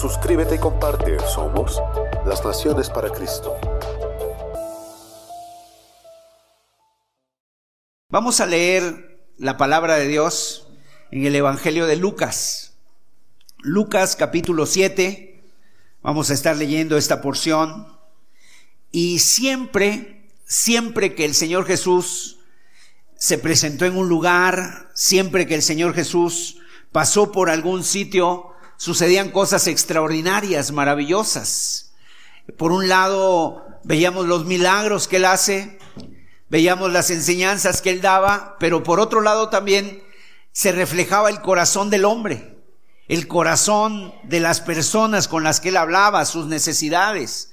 Suscríbete y comparte. Somos las Naciones para Cristo. Vamos a leer la palabra de Dios en el Evangelio de Lucas. Lucas capítulo 7. Vamos a estar leyendo esta porción. Y siempre, siempre que el Señor Jesús se presentó en un lugar, siempre que el Señor Jesús pasó por algún sitio, sucedían cosas extraordinarias, maravillosas. Por un lado, veíamos los milagros que él hace, veíamos las enseñanzas que él daba, pero por otro lado también se reflejaba el corazón del hombre, el corazón de las personas con las que él hablaba, sus necesidades.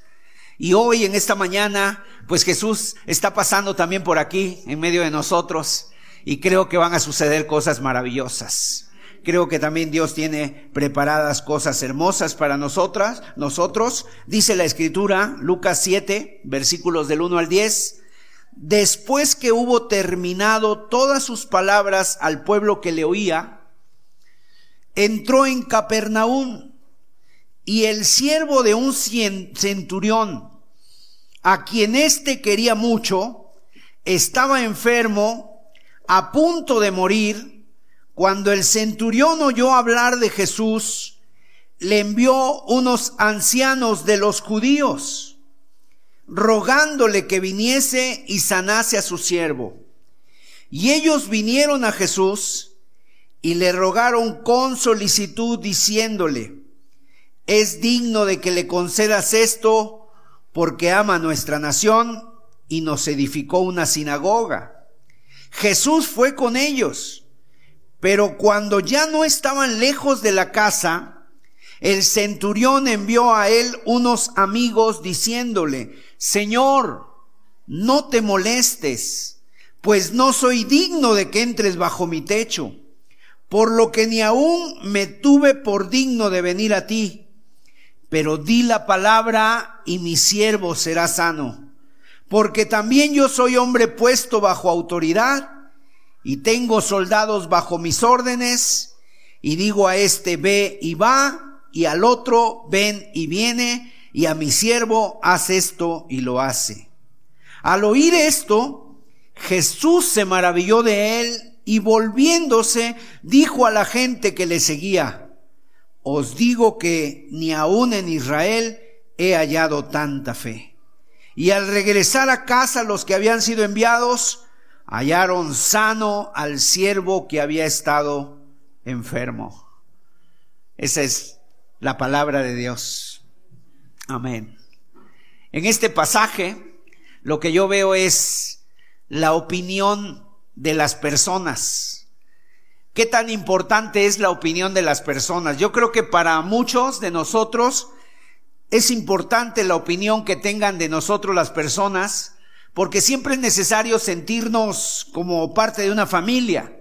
Y hoy, en esta mañana, pues Jesús está pasando también por aquí, en medio de nosotros, y creo que van a suceder cosas maravillosas. Creo que también Dios tiene preparadas cosas hermosas para nosotras, nosotros. Dice la escritura, Lucas 7, versículos del 1 al 10. Después que hubo terminado todas sus palabras al pueblo que le oía, entró en Capernaum y el siervo de un centurión, a quien éste quería mucho, estaba enfermo, a punto de morir, cuando el centurión oyó hablar de Jesús, le envió unos ancianos de los judíos, rogándole que viniese y sanase a su siervo. Y ellos vinieron a Jesús y le rogaron con solicitud diciéndole, es digno de que le concedas esto porque ama nuestra nación y nos edificó una sinagoga. Jesús fue con ellos pero cuando ya no estaban lejos de la casa, el centurión envió a él unos amigos diciéndole, Señor, no te molestes, pues no soy digno de que entres bajo mi techo, por lo que ni aún me tuve por digno de venir a ti. Pero di la palabra y mi siervo será sano, porque también yo soy hombre puesto bajo autoridad y tengo soldados bajo mis órdenes, y digo a este ve y va, y al otro ven y viene, y a mi siervo haz esto y lo hace. Al oír esto, Jesús se maravilló de él y volviéndose dijo a la gente que le seguía, os digo que ni aún en Israel he hallado tanta fe. Y al regresar a casa los que habían sido enviados, hallaron sano al siervo que había estado enfermo. Esa es la palabra de Dios. Amén. En este pasaje, lo que yo veo es la opinión de las personas. ¿Qué tan importante es la opinión de las personas? Yo creo que para muchos de nosotros es importante la opinión que tengan de nosotros las personas porque siempre es necesario sentirnos como parte de una familia,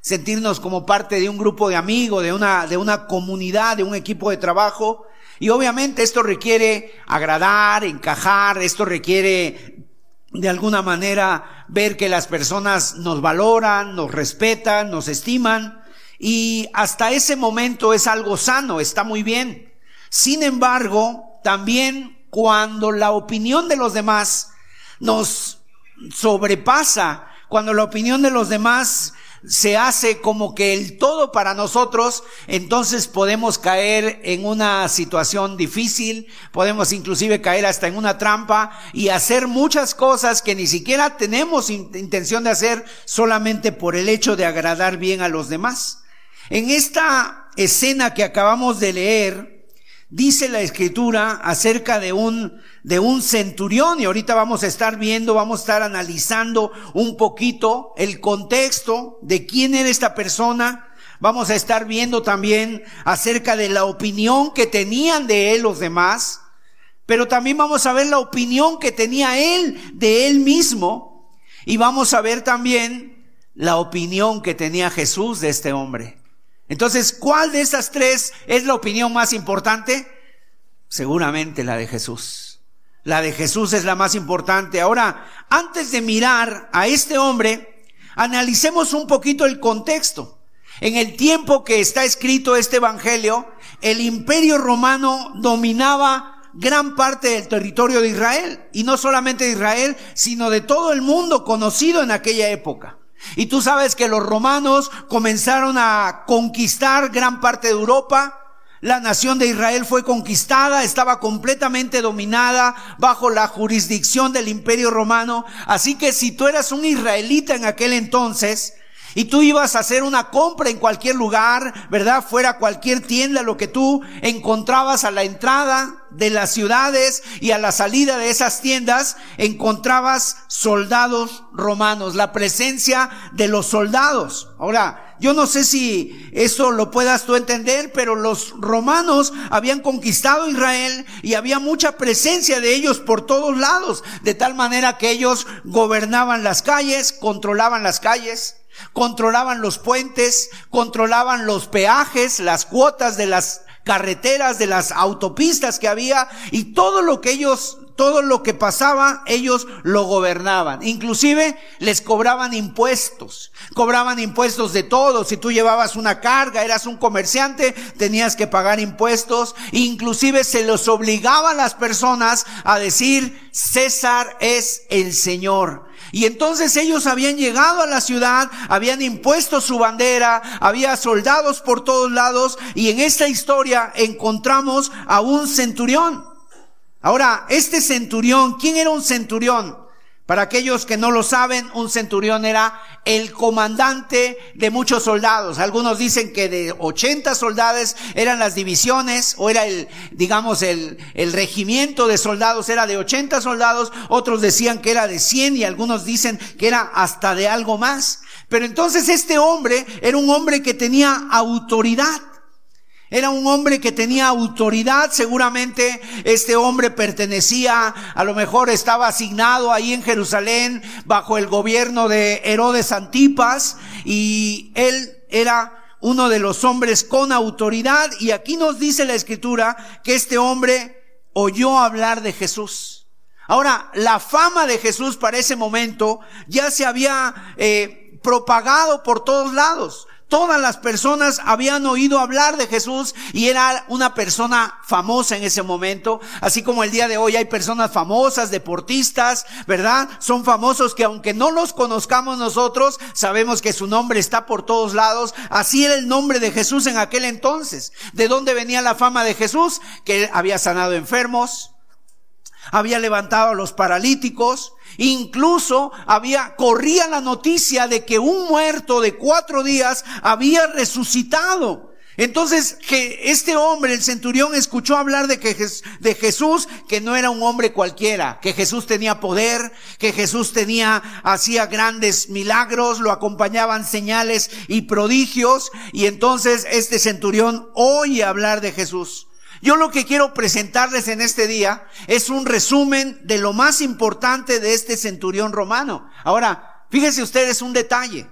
sentirnos como parte de un grupo de amigos, de una, de una comunidad, de un equipo de trabajo. Y obviamente esto requiere agradar, encajar, esto requiere de alguna manera ver que las personas nos valoran, nos respetan, nos estiman. Y hasta ese momento es algo sano, está muy bien. Sin embargo, también cuando la opinión de los demás nos sobrepasa, cuando la opinión de los demás se hace como que el todo para nosotros, entonces podemos caer en una situación difícil, podemos inclusive caer hasta en una trampa y hacer muchas cosas que ni siquiera tenemos intención de hacer solamente por el hecho de agradar bien a los demás. En esta escena que acabamos de leer, dice la escritura acerca de un, de un centurión y ahorita vamos a estar viendo, vamos a estar analizando un poquito el contexto de quién era esta persona. Vamos a estar viendo también acerca de la opinión que tenían de él los demás. pero también vamos a ver la opinión que tenía él de él mismo y vamos a ver también la opinión que tenía Jesús de este hombre. Entonces, ¿cuál de estas tres es la opinión más importante? Seguramente la de Jesús. La de Jesús es la más importante. Ahora, antes de mirar a este hombre, analicemos un poquito el contexto. En el tiempo que está escrito este Evangelio, el imperio romano dominaba gran parte del territorio de Israel, y no solamente de Israel, sino de todo el mundo conocido en aquella época. Y tú sabes que los romanos comenzaron a conquistar gran parte de Europa, la nación de Israel fue conquistada, estaba completamente dominada bajo la jurisdicción del imperio romano. Así que si tú eras un israelita en aquel entonces, y tú ibas a hacer una compra en cualquier lugar, ¿verdad? Fuera cualquier tienda, lo que tú encontrabas a la entrada de las ciudades y a la salida de esas tiendas, encontrabas soldados romanos, la presencia de los soldados. Ahora, yo no sé si eso lo puedas tú entender, pero los romanos habían conquistado Israel y había mucha presencia de ellos por todos lados, de tal manera que ellos gobernaban las calles, controlaban las calles, Controlaban los puentes, controlaban los peajes, las cuotas de las carreteras, de las autopistas que había y todo lo que ellos, todo lo que pasaba, ellos lo gobernaban. Inclusive les cobraban impuestos, cobraban impuestos de todo. Si tú llevabas una carga, eras un comerciante, tenías que pagar impuestos. Inclusive se los obligaba a las personas a decir, César es el Señor. Y entonces ellos habían llegado a la ciudad, habían impuesto su bandera, había soldados por todos lados y en esta historia encontramos a un centurión. Ahora, este centurión, ¿quién era un centurión? Para aquellos que no lo saben, un centurión era el comandante de muchos soldados. Algunos dicen que de 80 soldados eran las divisiones o era el, digamos, el, el regimiento de soldados era de 80 soldados. Otros decían que era de 100 y algunos dicen que era hasta de algo más. Pero entonces este hombre era un hombre que tenía autoridad. Era un hombre que tenía autoridad, seguramente este hombre pertenecía, a lo mejor estaba asignado ahí en Jerusalén bajo el gobierno de Herodes Antipas y él era uno de los hombres con autoridad y aquí nos dice la escritura que este hombre oyó hablar de Jesús. Ahora, la fama de Jesús para ese momento ya se había eh, propagado por todos lados. Todas las personas habían oído hablar de Jesús y era una persona famosa en ese momento, así como el día de hoy hay personas famosas, deportistas, ¿verdad? Son famosos que aunque no los conozcamos nosotros, sabemos que su nombre está por todos lados. Así era el nombre de Jesús en aquel entonces. ¿De dónde venía la fama de Jesús? Que había sanado enfermos, había levantado a los paralíticos, incluso había, corría la noticia de que un muerto de cuatro días había resucitado. Entonces, que este hombre, el centurión, escuchó hablar de que de Jesús, que no era un hombre cualquiera, que Jesús tenía poder, que Jesús tenía, hacía grandes milagros, lo acompañaban señales y prodigios, y entonces este centurión oye hablar de Jesús. Yo lo que quiero presentarles en este día es un resumen de lo más importante de este centurión romano. Ahora, fíjense ustedes un detalle.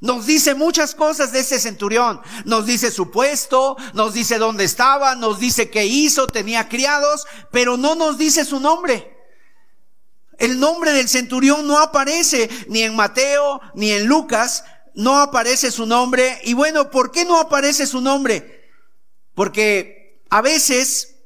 Nos dice muchas cosas de ese centurión. Nos dice su puesto, nos dice dónde estaba, nos dice qué hizo, tenía criados, pero no nos dice su nombre. El nombre del centurión no aparece ni en Mateo ni en Lucas, no aparece su nombre. Y bueno, ¿por qué no aparece su nombre? Porque a veces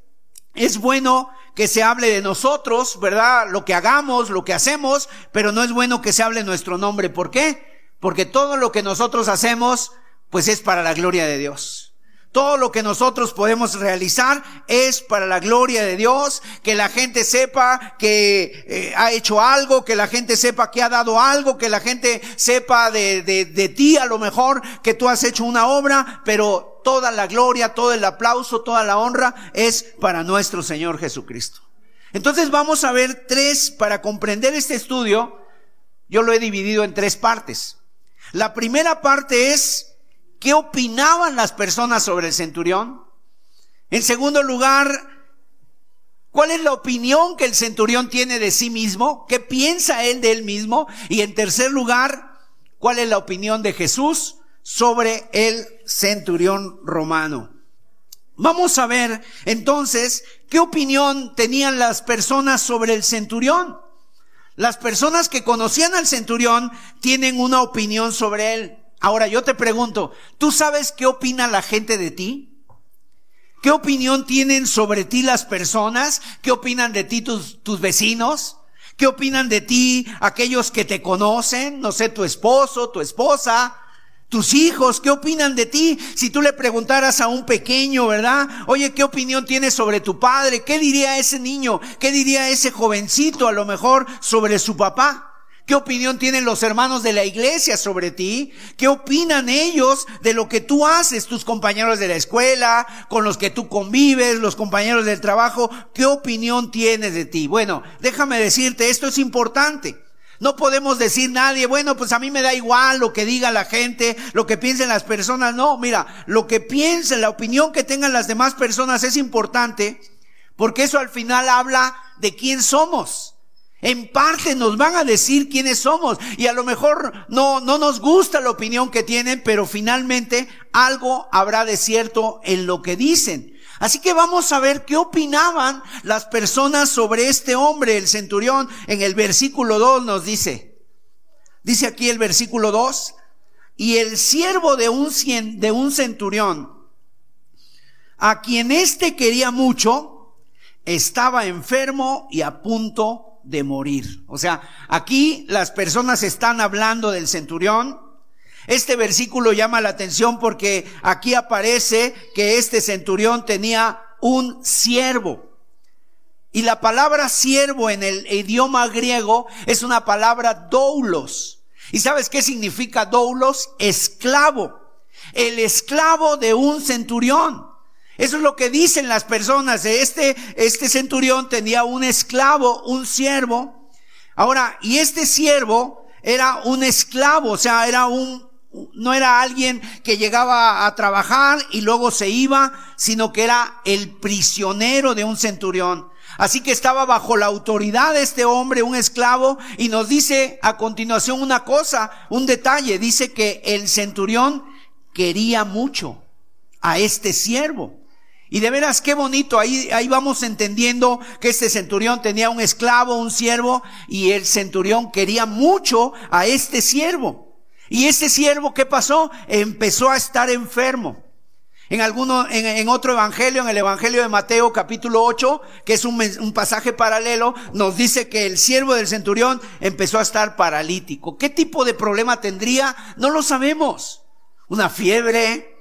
es bueno que se hable de nosotros, ¿verdad? Lo que hagamos, lo que hacemos, pero no es bueno que se hable nuestro nombre. ¿Por qué? Porque todo lo que nosotros hacemos, pues es para la gloria de Dios. Todo lo que nosotros podemos realizar es para la gloria de Dios, que la gente sepa que eh, ha hecho algo, que la gente sepa que ha dado algo, que la gente sepa de, de, de ti a lo mejor que tú has hecho una obra, pero toda la gloria, todo el aplauso, toda la honra es para nuestro Señor Jesucristo. Entonces vamos a ver tres, para comprender este estudio, yo lo he dividido en tres partes. La primera parte es, ¿qué opinaban las personas sobre el centurión? En segundo lugar, ¿Cuál es la opinión que el centurión tiene de sí mismo? ¿Qué piensa él de él mismo? Y en tercer lugar, ¿cuál es la opinión de Jesús sobre el centurión romano? Vamos a ver entonces qué opinión tenían las personas sobre el centurión. Las personas que conocían al centurión tienen una opinión sobre él. Ahora yo te pregunto, ¿tú sabes qué opina la gente de ti? ¿Qué opinión tienen sobre ti las personas? ¿Qué opinan de ti tus, tus vecinos? ¿Qué opinan de ti aquellos que te conocen? No sé, tu esposo, tu esposa, tus hijos, ¿qué opinan de ti? Si tú le preguntaras a un pequeño, ¿verdad? Oye, ¿qué opinión tienes sobre tu padre? ¿Qué diría ese niño? ¿Qué diría ese jovencito a lo mejor sobre su papá? ¿Qué opinión tienen los hermanos de la iglesia sobre ti? ¿Qué opinan ellos de lo que tú haces, tus compañeros de la escuela, con los que tú convives, los compañeros del trabajo? ¿Qué opinión tienes de ti? Bueno, déjame decirte, esto es importante. No podemos decir nadie, bueno, pues a mí me da igual lo que diga la gente, lo que piensen las personas. No, mira, lo que piensen, la opinión que tengan las demás personas es importante, porque eso al final habla de quién somos. En parte nos van a decir quiénes somos y a lo mejor no, no nos gusta la opinión que tienen, pero finalmente algo habrá de cierto en lo que dicen. Así que vamos a ver qué opinaban las personas sobre este hombre, el centurión. En el versículo 2 nos dice, dice aquí el versículo 2, y el siervo de un, de un centurión, a quien éste quería mucho, estaba enfermo y a punto de morir. O sea, aquí las personas están hablando del centurión. Este versículo llama la atención porque aquí aparece que este centurión tenía un siervo. Y la palabra siervo en el idioma griego es una palabra doulos. ¿Y sabes qué significa doulos? Esclavo. El esclavo de un centurión. Eso es lo que dicen las personas. Este, este centurión tenía un esclavo, un siervo. Ahora, y este siervo era un esclavo, o sea, era un, no era alguien que llegaba a trabajar y luego se iba, sino que era el prisionero de un centurión. Así que estaba bajo la autoridad de este hombre, un esclavo, y nos dice a continuación una cosa, un detalle. Dice que el centurión quería mucho a este siervo. Y de veras, qué bonito, ahí, ahí vamos entendiendo que este centurión tenía un esclavo, un siervo, y el centurión quería mucho a este siervo. Y este siervo, ¿qué pasó? Empezó a estar enfermo. En alguno, en, en, otro evangelio, en el evangelio de Mateo capítulo 8, que es un, un, pasaje paralelo, nos dice que el siervo del centurión empezó a estar paralítico. ¿Qué tipo de problema tendría? No lo sabemos. Una fiebre,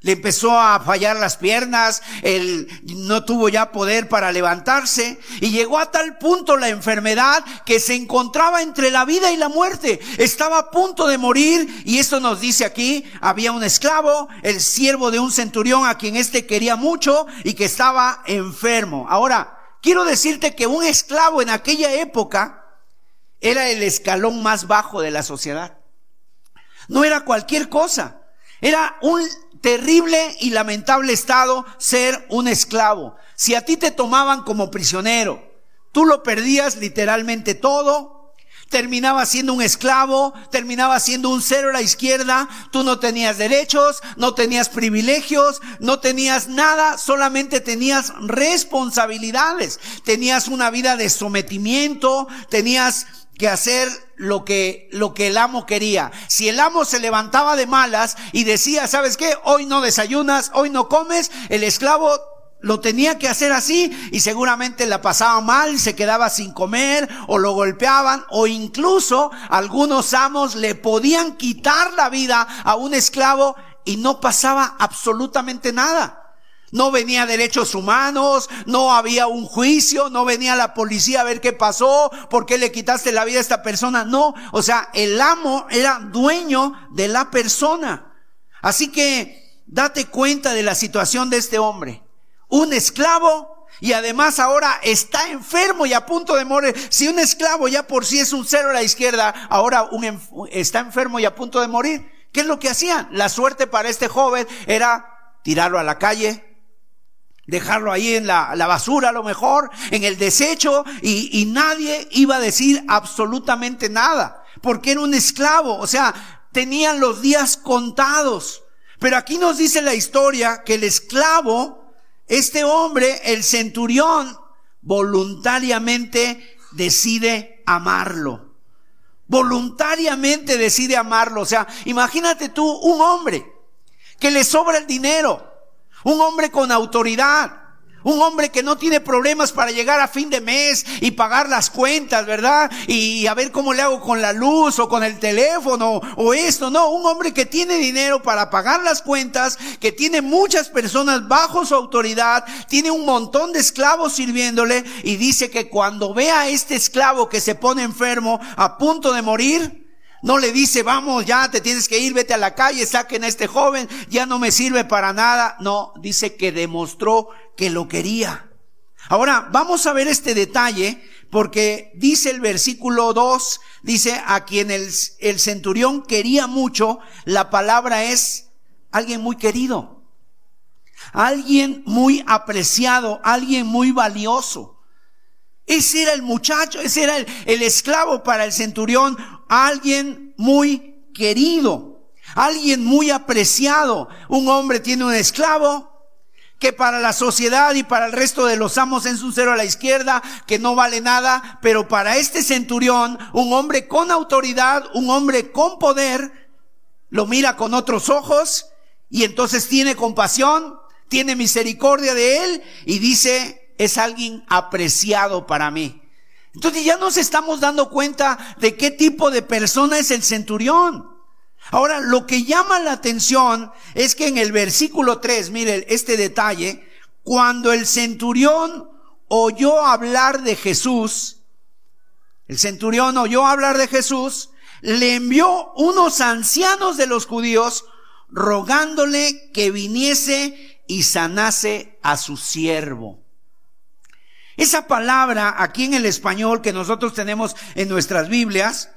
le empezó a fallar las piernas, él no tuvo ya poder para levantarse y llegó a tal punto la enfermedad que se encontraba entre la vida y la muerte. Estaba a punto de morir y esto nos dice aquí, había un esclavo, el siervo de un centurión a quien éste quería mucho y que estaba enfermo. Ahora, quiero decirte que un esclavo en aquella época era el escalón más bajo de la sociedad. No era cualquier cosa. Era un terrible y lamentable estado ser un esclavo. Si a ti te tomaban como prisionero, tú lo perdías literalmente todo, terminabas siendo un esclavo, terminabas siendo un cero a la izquierda, tú no tenías derechos, no tenías privilegios, no tenías nada, solamente tenías responsabilidades, tenías una vida de sometimiento, tenías que hacer lo que, lo que el amo quería. Si el amo se levantaba de malas y decía, ¿sabes qué? Hoy no desayunas, hoy no comes, el esclavo lo tenía que hacer así y seguramente la pasaba mal, se quedaba sin comer o lo golpeaban o incluso algunos amos le podían quitar la vida a un esclavo y no pasaba absolutamente nada. No venía derechos humanos, no había un juicio, no venía la policía a ver qué pasó, por qué le quitaste la vida a esta persona. No, o sea, el amo era dueño de la persona. Así que date cuenta de la situación de este hombre. Un esclavo y además ahora está enfermo y a punto de morir. Si un esclavo ya por sí es un cero a la izquierda, ahora un, está enfermo y a punto de morir. ¿Qué es lo que hacían? La suerte para este joven era tirarlo a la calle, dejarlo ahí en la, basura a lo mejor, en el desecho, y, y nadie iba a decir absolutamente nada, porque era un esclavo, o sea, tenían los días contados. Pero aquí nos dice la historia que el esclavo, este hombre, el centurión, voluntariamente decide amarlo. Voluntariamente decide amarlo. O sea, imagínate tú un hombre que le sobra el dinero, un hombre con autoridad, un hombre que no tiene problemas para llegar a fin de mes y pagar las cuentas, ¿verdad? Y a ver cómo le hago con la luz o con el teléfono o esto. No, un hombre que tiene dinero para pagar las cuentas, que tiene muchas personas bajo su autoridad, tiene un montón de esclavos sirviéndole y dice que cuando vea a este esclavo que se pone enfermo a punto de morir, no le dice, vamos, ya te tienes que ir, vete a la calle, saquen a este joven, ya no me sirve para nada. No, dice que demostró que lo quería. Ahora, vamos a ver este detalle porque dice el versículo 2, dice a quien el, centurión quería mucho, la palabra es alguien muy querido, alguien muy apreciado, alguien muy valioso. Ese era el muchacho, ese era el esclavo para el centurión, alguien muy querido, alguien muy apreciado. Un hombre tiene un esclavo, que para la sociedad y para el resto de los amos es un cero a la izquierda, que no vale nada, pero para este centurión, un hombre con autoridad, un hombre con poder, lo mira con otros ojos y entonces tiene compasión, tiene misericordia de él y dice, es alguien apreciado para mí. Entonces ya nos estamos dando cuenta de qué tipo de persona es el centurión. Ahora, lo que llama la atención es que en el versículo 3, mire este detalle, cuando el centurión oyó hablar de Jesús, el centurión oyó hablar de Jesús, le envió unos ancianos de los judíos rogándole que viniese y sanase a su siervo. Esa palabra aquí en el español que nosotros tenemos en nuestras Biblias,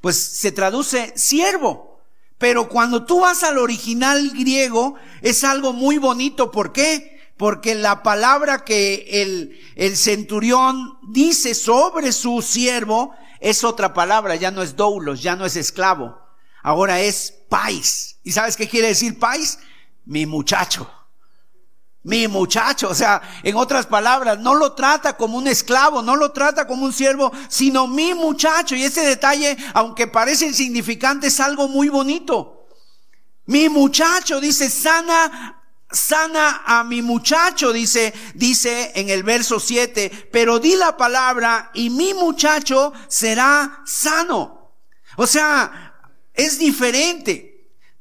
pues se traduce siervo. Pero cuando tú vas al original griego es algo muy bonito. ¿Por qué? Porque la palabra que el, el centurión dice sobre su siervo es otra palabra, ya no es doulos, ya no es esclavo. Ahora es pais. ¿Y sabes qué quiere decir pais? Mi muchacho mi muchacho, o sea, en otras palabras, no lo trata como un esclavo, no lo trata como un siervo, sino mi muchacho. Y ese detalle, aunque parece insignificante, es algo muy bonito. Mi muchacho, dice, sana, sana a mi muchacho, dice, dice en el verso 7, pero di la palabra y mi muchacho será sano. O sea, es diferente.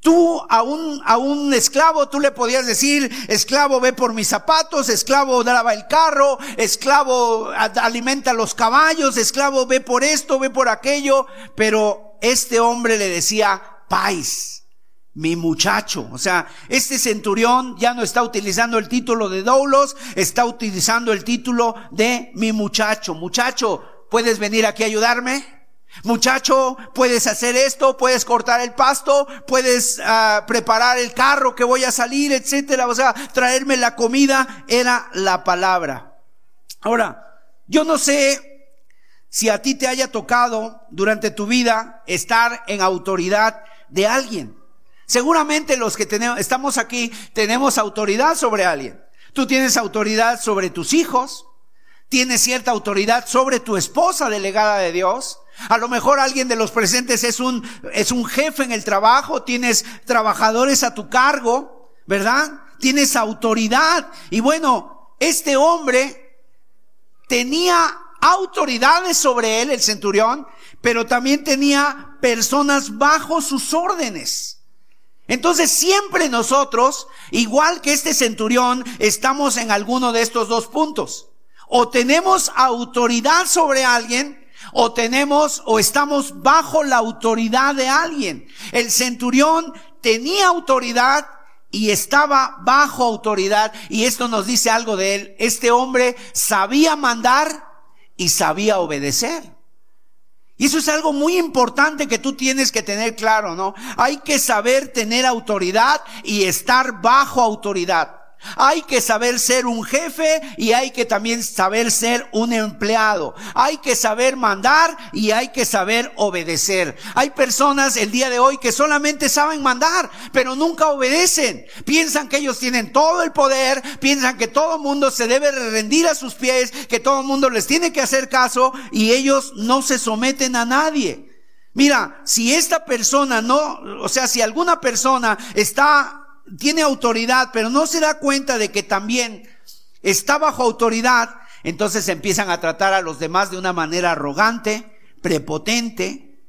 Tú a un, a un esclavo, tú le podías decir, esclavo ve por mis zapatos, esclavo lava el carro, esclavo alimenta los caballos, esclavo ve por esto, ve por aquello, pero este hombre le decía, pais, mi muchacho. O sea, este centurión ya no está utilizando el título de doulos, está utilizando el título de mi muchacho. Muchacho, ¿puedes venir aquí ayudarme? Muchacho, puedes hacer esto, puedes cortar el pasto, puedes ah, preparar el carro que voy a salir, etcétera. O sea, traerme la comida era la palabra. Ahora, yo no sé si a ti te haya tocado durante tu vida estar en autoridad de alguien. Seguramente los que tenemos, estamos aquí tenemos autoridad sobre alguien. Tú tienes autoridad sobre tus hijos, tienes cierta autoridad sobre tu esposa delegada de Dios, a lo mejor alguien de los presentes es un, es un jefe en el trabajo, tienes trabajadores a tu cargo, ¿verdad? Tienes autoridad. Y bueno, este hombre tenía autoridades sobre él, el centurión, pero también tenía personas bajo sus órdenes. Entonces siempre nosotros, igual que este centurión, estamos en alguno de estos dos puntos. O tenemos autoridad sobre alguien, o tenemos o estamos bajo la autoridad de alguien. El centurión tenía autoridad y estaba bajo autoridad y esto nos dice algo de él. Este hombre sabía mandar y sabía obedecer. Y eso es algo muy importante que tú tienes que tener claro, ¿no? Hay que saber tener autoridad y estar bajo autoridad. Hay que saber ser un jefe y hay que también saber ser un empleado. Hay que saber mandar y hay que saber obedecer. Hay personas el día de hoy que solamente saben mandar, pero nunca obedecen. Piensan que ellos tienen todo el poder, piensan que todo el mundo se debe rendir a sus pies, que todo el mundo les tiene que hacer caso y ellos no se someten a nadie. Mira, si esta persona no, o sea, si alguna persona está tiene autoridad, pero no se da cuenta de que también está bajo autoridad, entonces empiezan a tratar a los demás de una manera arrogante, prepotente.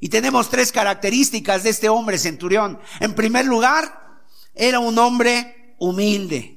Y tenemos tres características de este hombre centurión. En primer lugar, era un hombre humilde.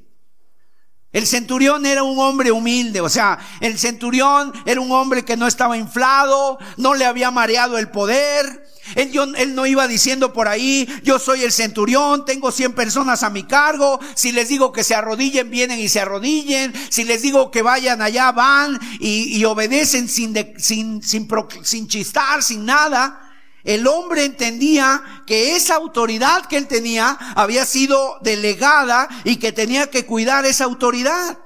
El centurión era un hombre humilde, o sea, el centurión era un hombre que no estaba inflado, no le había mareado el poder, él, no iba diciendo por ahí, yo soy el centurión, tengo 100 personas a mi cargo, si les digo que se arrodillen, vienen y se arrodillen, si les digo que vayan allá, van y, obedecen sin, sin, sin, sin chistar, sin nada. El hombre entendía que esa autoridad que él tenía había sido delegada y que tenía que cuidar esa autoridad.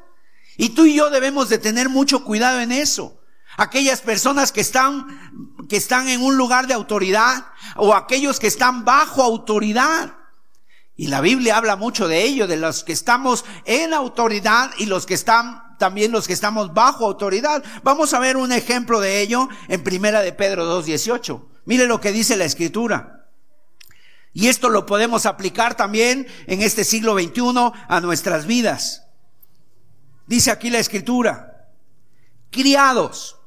Y tú y yo debemos de tener mucho cuidado en eso. Aquellas personas que están, que están en un lugar de autoridad o aquellos que están bajo autoridad. Y la Biblia habla mucho de ello, de los que estamos en autoridad y los que están, también los que estamos bajo autoridad. Vamos a ver un ejemplo de ello en primera de Pedro 2.18. Mire lo que dice la escritura. Y esto lo podemos aplicar también en este siglo XXI a nuestras vidas. Dice aquí la escritura, criados,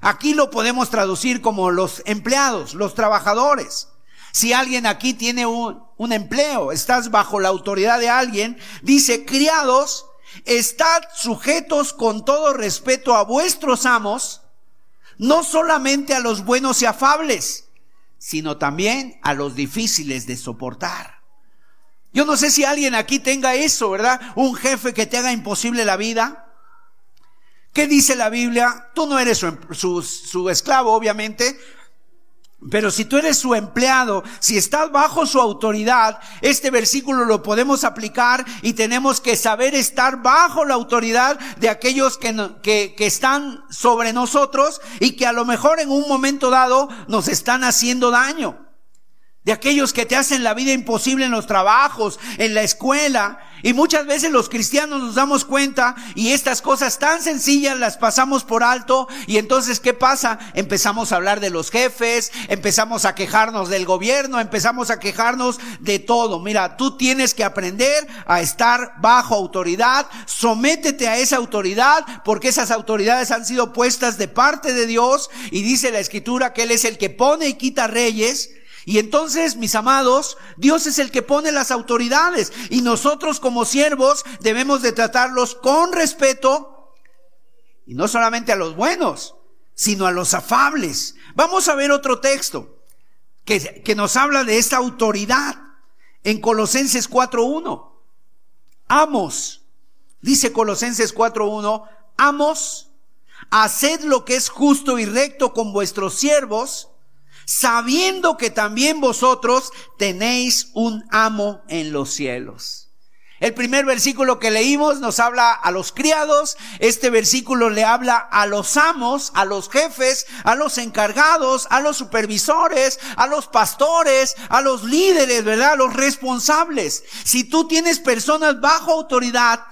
Aquí lo podemos traducir como los empleados, los trabajadores. Si alguien aquí tiene un, un, empleo, estás bajo la autoridad de alguien, dice, criados, estad sujetos con todo respeto a vuestros amos, no solamente a los buenos y afables, sino también a los difíciles de soportar. Yo no sé si alguien aquí tenga eso, ¿verdad? Un jefe que te haga imposible la vida. ¿Qué dice la Biblia? Tú no eres su, su, esclavo, obviamente, pero si tú eres su empleado, si estás bajo su autoridad, este versículo lo podemos aplicar y tenemos que saber estar bajo la autoridad de aquellos que, que, que, están sobre nosotros y que a lo mejor en un momento dado nos están haciendo daño. De aquellos que te hacen la vida imposible en los trabajos, en la escuela, y muchas veces los cristianos nos damos cuenta y estas cosas tan sencillas las pasamos por alto y entonces ¿qué pasa? Empezamos a hablar de los jefes, empezamos a quejarnos del gobierno, empezamos a quejarnos de todo. Mira, tú tienes que aprender a estar bajo autoridad, sométete a esa autoridad porque esas autoridades han sido puestas de parte de Dios y dice la escritura que Él es el que pone y quita reyes y entonces, mis amados, Dios es el que pone las autoridades y nosotros como siervos debemos de tratarlos con respeto y no solamente a los buenos, sino a los afables. Vamos a ver otro texto que, que nos habla de esta autoridad en Colosenses 4.1. Amos, dice Colosenses 4.1, amos, haced lo que es justo y recto con vuestros siervos, sabiendo que también vosotros tenéis un amo en los cielos. El primer versículo que leímos nos habla a los criados, este versículo le habla a los amos, a los jefes, a los encargados, a los supervisores, a los pastores, a los líderes, ¿verdad? A los responsables. Si tú tienes personas bajo autoridad,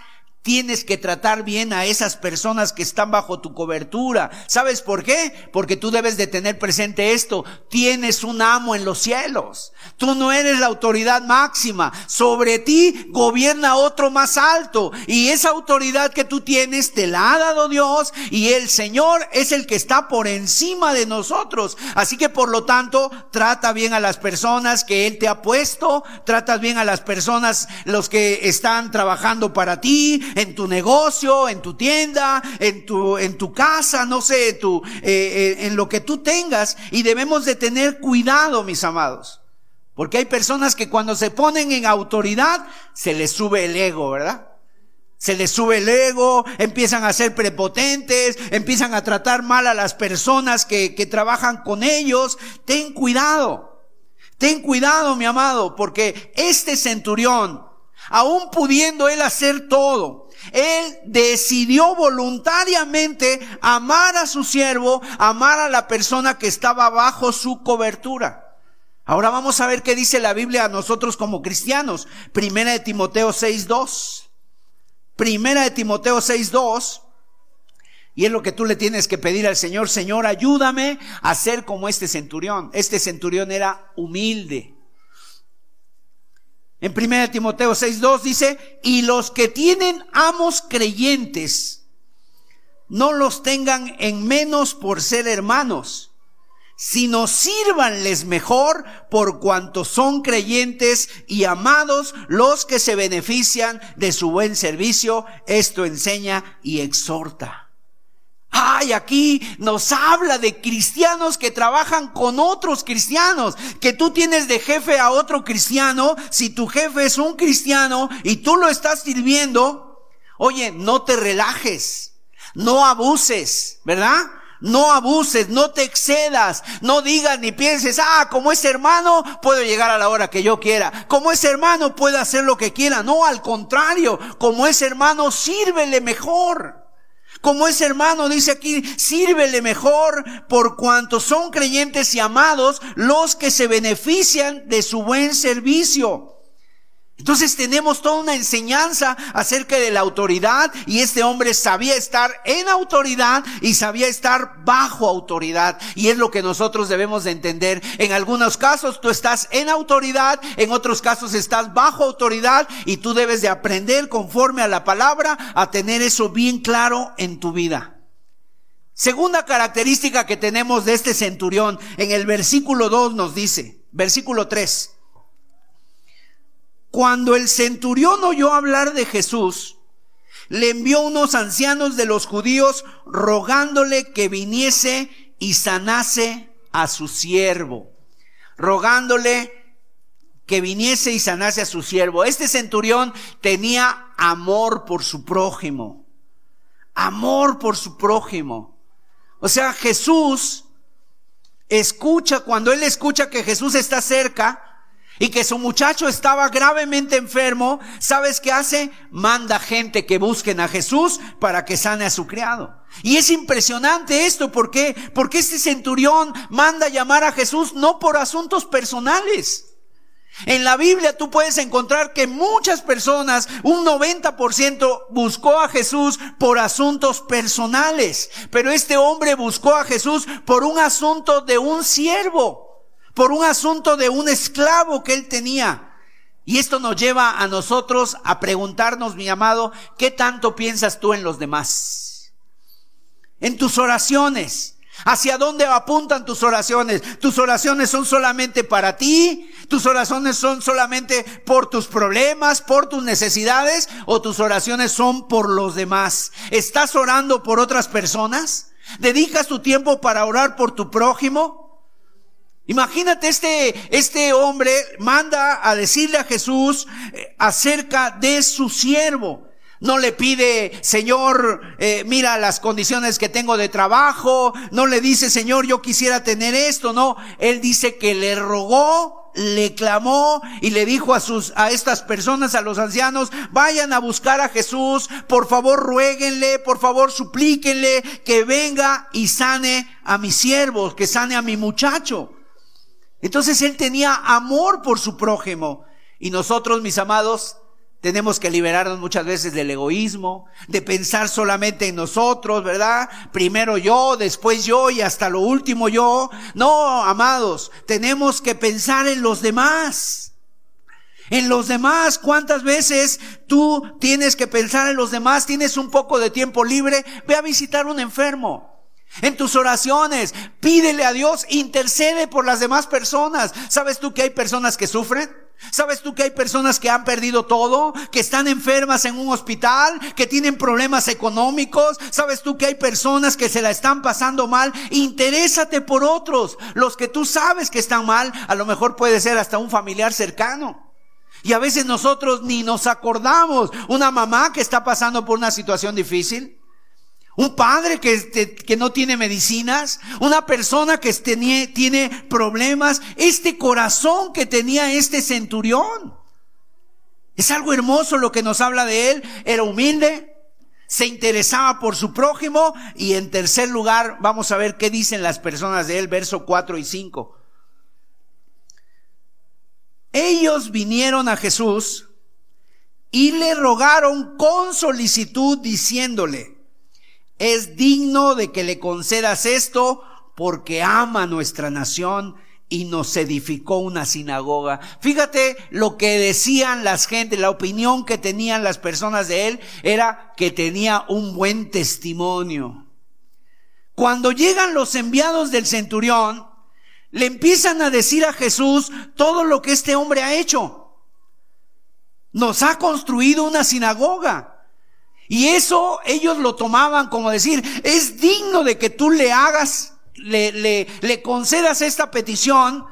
Tienes que tratar bien a esas personas que están bajo tu cobertura. ¿Sabes por qué? Porque tú debes de tener presente esto. Tienes un amo en los cielos. Tú no eres la autoridad máxima. Sobre ti gobierna otro más alto. Y esa autoridad que tú tienes te la ha dado Dios y el Señor es el que está por encima de nosotros. Así que por lo tanto, trata bien a las personas que Él te ha puesto. Tratas bien a las personas, los que están trabajando para ti en tu negocio, en tu tienda, en tu, en tu casa, no sé, tu, eh, eh, en lo que tú tengas. Y debemos de tener cuidado, mis amados. Porque hay personas que cuando se ponen en autoridad, se les sube el ego, ¿verdad? Se les sube el ego, empiezan a ser prepotentes, empiezan a tratar mal a las personas que, que trabajan con ellos. Ten cuidado. Ten cuidado, mi amado, porque este centurión aún pudiendo él hacer todo, él decidió voluntariamente amar a su siervo, amar a la persona que estaba bajo su cobertura. Ahora vamos a ver qué dice la Biblia a nosotros como cristianos. Primera de Timoteo 6.2. Primera de Timoteo 6.2. Y es lo que tú le tienes que pedir al Señor, Señor, ayúdame a ser como este centurión. Este centurión era humilde. En 1 Timoteo 6.2 dice, y los que tienen amos creyentes, no los tengan en menos por ser hermanos, sino sírvanles mejor por cuanto son creyentes y amados los que se benefician de su buen servicio. Esto enseña y exhorta. Ay, aquí nos habla de cristianos que trabajan con otros cristianos, que tú tienes de jefe a otro cristiano, si tu jefe es un cristiano y tú lo estás sirviendo, oye, no te relajes, no abuses, ¿verdad? No abuses, no te excedas, no digas ni pienses, ah, como es hermano, puedo llegar a la hora que yo quiera. Como es hermano, puedo hacer lo que quiera. No, al contrario, como es hermano, sírvele mejor. Como ese hermano dice aquí, sírvele mejor por cuanto son creyentes y amados los que se benefician de su buen servicio. Entonces tenemos toda una enseñanza acerca de la autoridad y este hombre sabía estar en autoridad y sabía estar bajo autoridad. Y es lo que nosotros debemos de entender. En algunos casos tú estás en autoridad, en otros casos estás bajo autoridad y tú debes de aprender conforme a la palabra a tener eso bien claro en tu vida. Segunda característica que tenemos de este centurión, en el versículo 2 nos dice, versículo 3. Cuando el centurión oyó hablar de Jesús, le envió unos ancianos de los judíos rogándole que viniese y sanase a su siervo. Rogándole que viniese y sanase a su siervo. Este centurión tenía amor por su prójimo. Amor por su prójimo. O sea, Jesús escucha, cuando él escucha que Jesús está cerca, y que su muchacho estaba gravemente enfermo, ¿sabes qué hace? Manda gente que busquen a Jesús para que sane a su criado. Y es impresionante esto, ¿por qué? Porque este centurión manda llamar a Jesús no por asuntos personales. En la Biblia tú puedes encontrar que muchas personas, un 90% buscó a Jesús por asuntos personales, pero este hombre buscó a Jesús por un asunto de un siervo por un asunto de un esclavo que él tenía. Y esto nos lleva a nosotros a preguntarnos, mi amado, ¿qué tanto piensas tú en los demás? En tus oraciones. ¿Hacia dónde apuntan tus oraciones? ¿Tus oraciones son solamente para ti? ¿Tus oraciones son solamente por tus problemas, por tus necesidades? ¿O tus oraciones son por los demás? ¿Estás orando por otras personas? ¿Dedicas tu tiempo para orar por tu prójimo? Imagínate este, este hombre manda a decirle a Jesús eh, acerca de su siervo. No le pide, Señor, eh, mira las condiciones que tengo de trabajo. No le dice, Señor, yo quisiera tener esto. No, él dice que le rogó, le clamó y le dijo a sus, a estas personas, a los ancianos, vayan a buscar a Jesús. Por favor, ruéguenle, por favor, suplíquenle que venga y sane a mi siervo, que sane a mi muchacho. Entonces él tenía amor por su prójimo. Y nosotros, mis amados, tenemos que liberarnos muchas veces del egoísmo, de pensar solamente en nosotros, ¿verdad? Primero yo, después yo y hasta lo último yo. No, amados, tenemos que pensar en los demás. En los demás, ¿cuántas veces tú tienes que pensar en los demás? Tienes un poco de tiempo libre, ve a visitar un enfermo. En tus oraciones, pídele a Dios, intercede por las demás personas. ¿Sabes tú que hay personas que sufren? ¿Sabes tú que hay personas que han perdido todo? Que están enfermas en un hospital, que tienen problemas económicos. ¿Sabes tú que hay personas que se la están pasando mal? Interésate por otros. Los que tú sabes que están mal, a lo mejor puede ser hasta un familiar cercano. Y a veces nosotros ni nos acordamos. Una mamá que está pasando por una situación difícil. Un padre que, que no tiene medicinas, una persona que tiene, tiene problemas, este corazón que tenía este centurión. Es algo hermoso lo que nos habla de él. Era humilde, se interesaba por su prójimo y en tercer lugar vamos a ver qué dicen las personas de él, verso 4 y 5. Ellos vinieron a Jesús y le rogaron con solicitud diciéndole, es digno de que le concedas esto porque ama nuestra nación y nos edificó una sinagoga. Fíjate lo que decían las gente, la opinión que tenían las personas de él era que tenía un buen testimonio. Cuando llegan los enviados del centurión, le empiezan a decir a Jesús todo lo que este hombre ha hecho. Nos ha construido una sinagoga. Y eso ellos lo tomaban como decir, es digno de que tú le hagas le, le, le concedas esta petición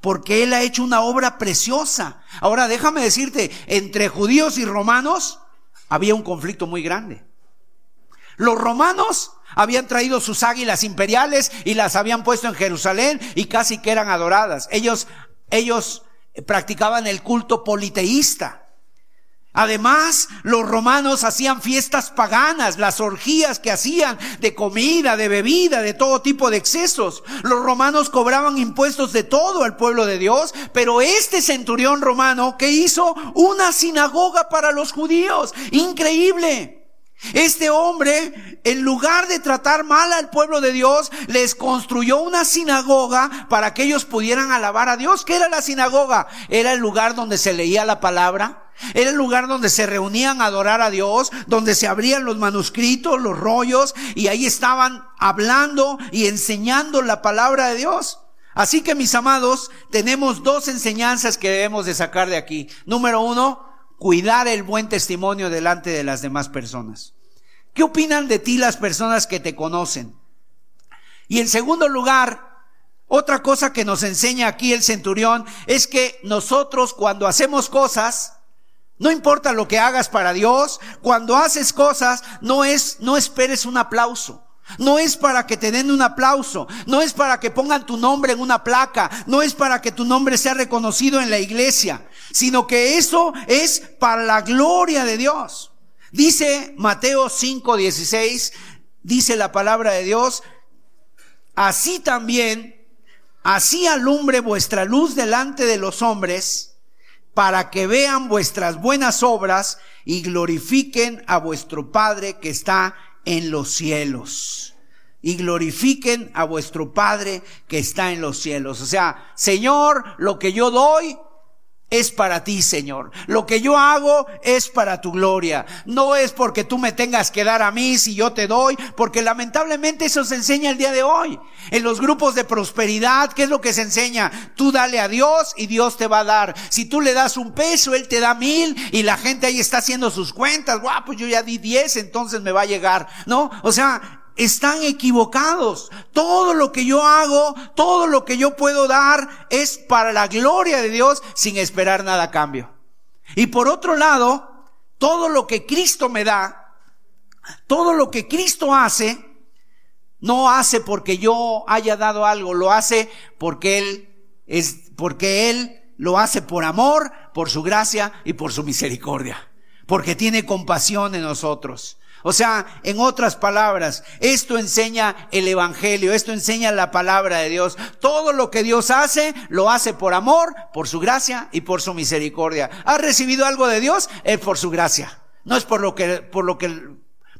porque Él ha hecho una obra preciosa. Ahora déjame decirte, entre judíos y romanos había un conflicto muy grande. Los romanos habían traído sus águilas imperiales y las habían puesto en Jerusalén y casi que eran adoradas. Ellos, ellos practicaban el culto politeísta. Además, los romanos hacían fiestas paganas, las orgías que hacían de comida, de bebida, de todo tipo de excesos. Los romanos cobraban impuestos de todo al pueblo de Dios, pero este centurión romano que hizo una sinagoga para los judíos, increíble. Este hombre, en lugar de tratar mal al pueblo de Dios, les construyó una sinagoga para que ellos pudieran alabar a Dios. ¿Qué era la sinagoga? Era el lugar donde se leía la palabra, era el lugar donde se reunían a adorar a Dios, donde se abrían los manuscritos, los rollos, y ahí estaban hablando y enseñando la palabra de Dios. Así que mis amados, tenemos dos enseñanzas que debemos de sacar de aquí. Número uno, cuidar el buen testimonio delante de las demás personas. ¿Qué opinan de ti las personas que te conocen? Y en segundo lugar, otra cosa que nos enseña aquí el centurión es que nosotros cuando hacemos cosas, no importa lo que hagas para Dios, cuando haces cosas, no es, no esperes un aplauso. No es para que te den un aplauso, no es para que pongan tu nombre en una placa, no es para que tu nombre sea reconocido en la iglesia, sino que eso es para la gloria de Dios. Dice Mateo 5:16, dice la palabra de Dios, así también, así alumbre vuestra luz delante de los hombres, para que vean vuestras buenas obras y glorifiquen a vuestro Padre que está en los cielos. Y glorifiquen a vuestro Padre que está en los cielos. O sea, Señor, lo que yo doy, es para ti, Señor. Lo que yo hago es para tu gloria. No es porque tú me tengas que dar a mí si yo te doy, porque lamentablemente eso se enseña el día de hoy. En los grupos de prosperidad, ¿qué es lo que se enseña? Tú dale a Dios y Dios te va a dar. Si tú le das un peso, Él te da mil y la gente ahí está haciendo sus cuentas. Guau, pues yo ya di diez, entonces me va a llegar. ¿No? O sea, están equivocados. Todo lo que yo hago, todo lo que yo puedo dar es para la gloria de Dios sin esperar nada a cambio. Y por otro lado, todo lo que Cristo me da, todo lo que Cristo hace, no hace porque yo haya dado algo, lo hace porque Él es, porque Él lo hace por amor, por su gracia y por su misericordia. Porque tiene compasión en nosotros. O sea, en otras palabras, esto enseña el Evangelio, esto enseña la palabra de Dios. Todo lo que Dios hace, lo hace por amor, por su gracia y por su misericordia. ¿Has recibido algo de Dios? Es por su gracia. No es por lo que, por lo que,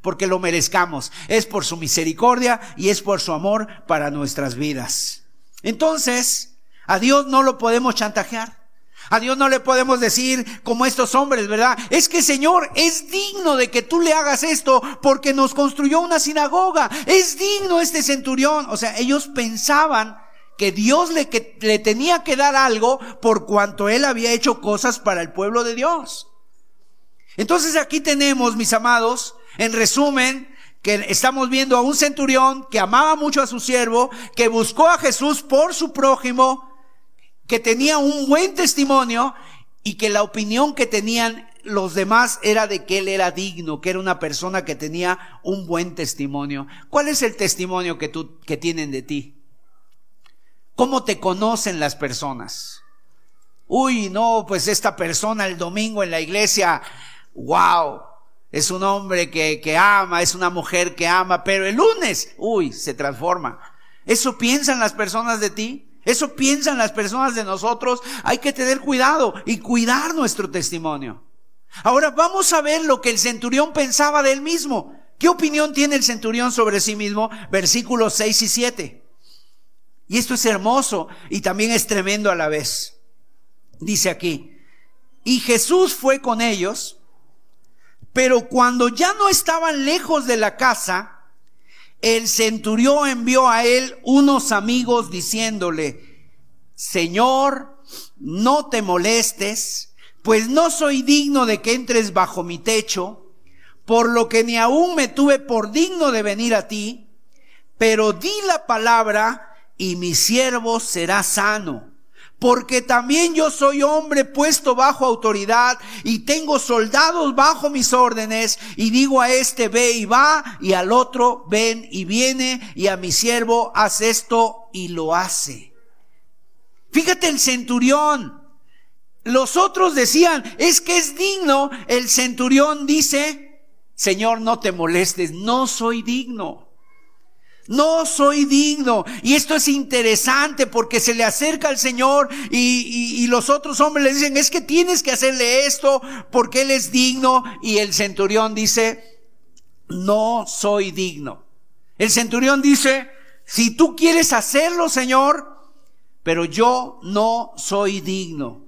porque lo merezcamos. Es por su misericordia y es por su amor para nuestras vidas. Entonces, a Dios no lo podemos chantajear. A Dios no le podemos decir como estos hombres, ¿verdad? Es que Señor, es digno de que tú le hagas esto porque nos construyó una sinagoga. Es digno este centurión. O sea, ellos pensaban que Dios le, que, le tenía que dar algo por cuanto él había hecho cosas para el pueblo de Dios. Entonces aquí tenemos, mis amados, en resumen, que estamos viendo a un centurión que amaba mucho a su siervo, que buscó a Jesús por su prójimo, que tenía un buen testimonio y que la opinión que tenían los demás era de que él era digno, que era una persona que tenía un buen testimonio. ¿Cuál es el testimonio que tú que tienen de ti? ¿Cómo te conocen las personas? Uy, no, pues esta persona el domingo en la iglesia, wow, es un hombre que, que ama, es una mujer que ama, pero el lunes, uy, se transforma. ¿Eso piensan las personas de ti? ¿Eso piensan las personas de nosotros? Hay que tener cuidado y cuidar nuestro testimonio. Ahora vamos a ver lo que el centurión pensaba de él mismo. ¿Qué opinión tiene el centurión sobre sí mismo? Versículos 6 y 7. Y esto es hermoso y también es tremendo a la vez. Dice aquí, y Jesús fue con ellos, pero cuando ya no estaban lejos de la casa, el centurión envió a él unos amigos diciéndole, Señor, no te molestes, pues no soy digno de que entres bajo mi techo, por lo que ni aún me tuve por digno de venir a ti, pero di la palabra y mi siervo será sano. Porque también yo soy hombre puesto bajo autoridad y tengo soldados bajo mis órdenes y digo a este ve y va y al otro ven y viene y a mi siervo haz esto y lo hace. Fíjate el centurión. Los otros decían, es que es digno. El centurión dice, Señor, no te molestes, no soy digno. No soy digno. Y esto es interesante porque se le acerca al Señor y, los otros hombres le dicen, es que tienes que hacerle esto porque Él es digno. Y el centurión dice, no soy digno. El centurión dice, si tú quieres hacerlo, Señor, pero yo no soy digno.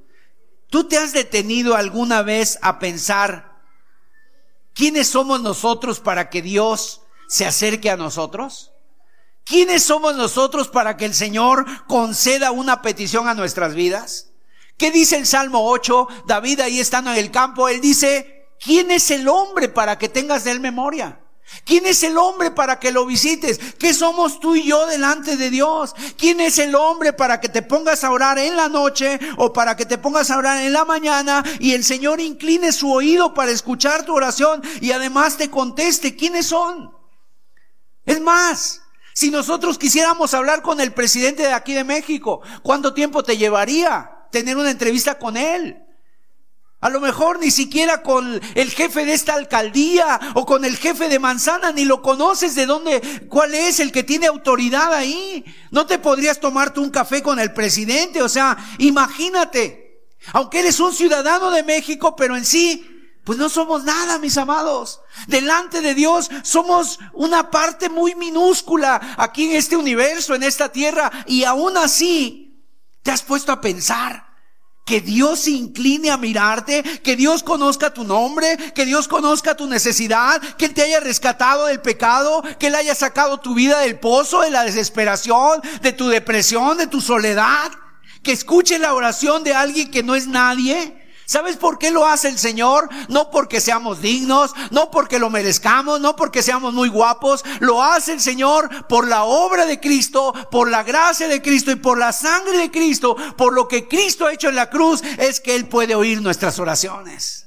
¿Tú te has detenido alguna vez a pensar, ¿quiénes somos nosotros para que Dios se acerque a nosotros? ¿Quiénes somos nosotros para que el Señor conceda una petición a nuestras vidas? ¿Qué dice el Salmo 8? David ahí estando en el campo, él dice, ¿quién es el hombre para que tengas de él memoria? ¿Quién es el hombre para que lo visites? ¿Qué somos tú y yo delante de Dios? ¿Quién es el hombre para que te pongas a orar en la noche o para que te pongas a orar en la mañana y el Señor incline su oído para escuchar tu oración y además te conteste quiénes son? Es más, si nosotros quisiéramos hablar con el presidente de aquí de México, ¿cuánto tiempo te llevaría tener una entrevista con él? A lo mejor ni siquiera con el jefe de esta alcaldía o con el jefe de manzana, ni lo conoces de dónde, cuál es el que tiene autoridad ahí. No te podrías tomarte un café con el presidente, o sea, imagínate. Aunque eres un ciudadano de México, pero en sí pues no somos nada, mis amados. Delante de Dios somos una parte muy minúscula aquí en este universo, en esta tierra. Y aún así, te has puesto a pensar que Dios se incline a mirarte, que Dios conozca tu nombre, que Dios conozca tu necesidad, que Él te haya rescatado del pecado, que Él haya sacado tu vida del pozo, de la desesperación, de tu depresión, de tu soledad. Que escuche la oración de alguien que no es nadie ¿Sabes por qué lo hace el Señor? No porque seamos dignos, no porque lo merezcamos, no porque seamos muy guapos. Lo hace el Señor por la obra de Cristo, por la gracia de Cristo y por la sangre de Cristo. Por lo que Cristo ha hecho en la cruz es que Él puede oír nuestras oraciones.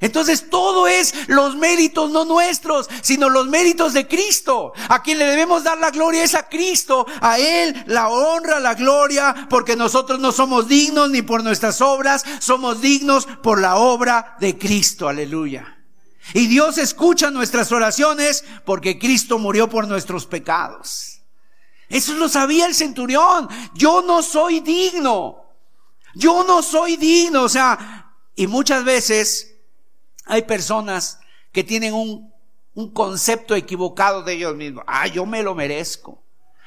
Entonces todo es los méritos no nuestros, sino los méritos de Cristo. A quien le debemos dar la gloria es a Cristo, a Él la honra, la gloria, porque nosotros no somos dignos ni por nuestras obras, somos dignos por la obra de Cristo. Aleluya. Y Dios escucha nuestras oraciones porque Cristo murió por nuestros pecados. Eso lo sabía el centurión. Yo no soy digno. Yo no soy digno. O sea, y muchas veces hay personas que tienen un, un concepto equivocado de ellos mismos. Ah, yo me lo merezco.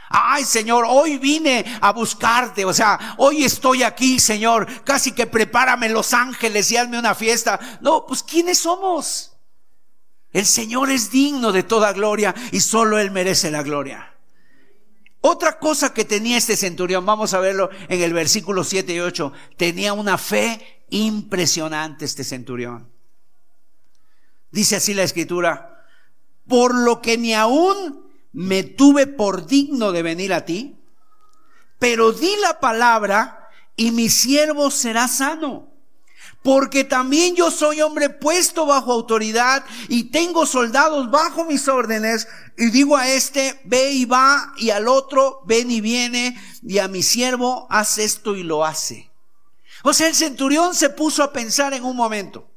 Ay, Señor, hoy vine a buscarte. O sea, hoy estoy aquí, Señor. Casi que prepárame los ángeles y hazme una fiesta. No, pues ¿quiénes somos? El Señor es digno de toda gloria y solo Él merece la gloria. Otra cosa que tenía este centurión, vamos a verlo en el versículo 7 y 8, tenía una fe impresionante este centurión. Dice así la escritura, por lo que ni aún me tuve por digno de venir a ti, pero di la palabra y mi siervo será sano. Porque también yo soy hombre puesto bajo autoridad y tengo soldados bajo mis órdenes y digo a este, ve y va y al otro, ven y viene y a mi siervo, haz esto y lo hace. O sea, el centurión se puso a pensar en un momento.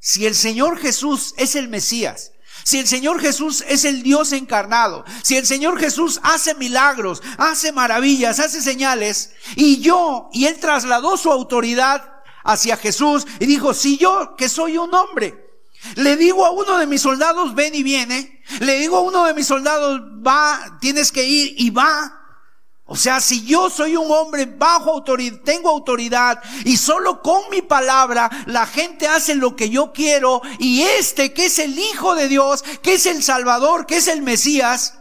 Si el Señor Jesús es el Mesías, si el Señor Jesús es el Dios encarnado, si el Señor Jesús hace milagros, hace maravillas, hace señales, y yo, y él trasladó su autoridad hacia Jesús y dijo, si yo, que soy un hombre, le digo a uno de mis soldados, ven y viene, le digo a uno de mis soldados, va, tienes que ir y va, o sea, si yo soy un hombre bajo autoridad, tengo autoridad y solo con mi palabra la gente hace lo que yo quiero y este que es el Hijo de Dios, que es el Salvador, que es el Mesías,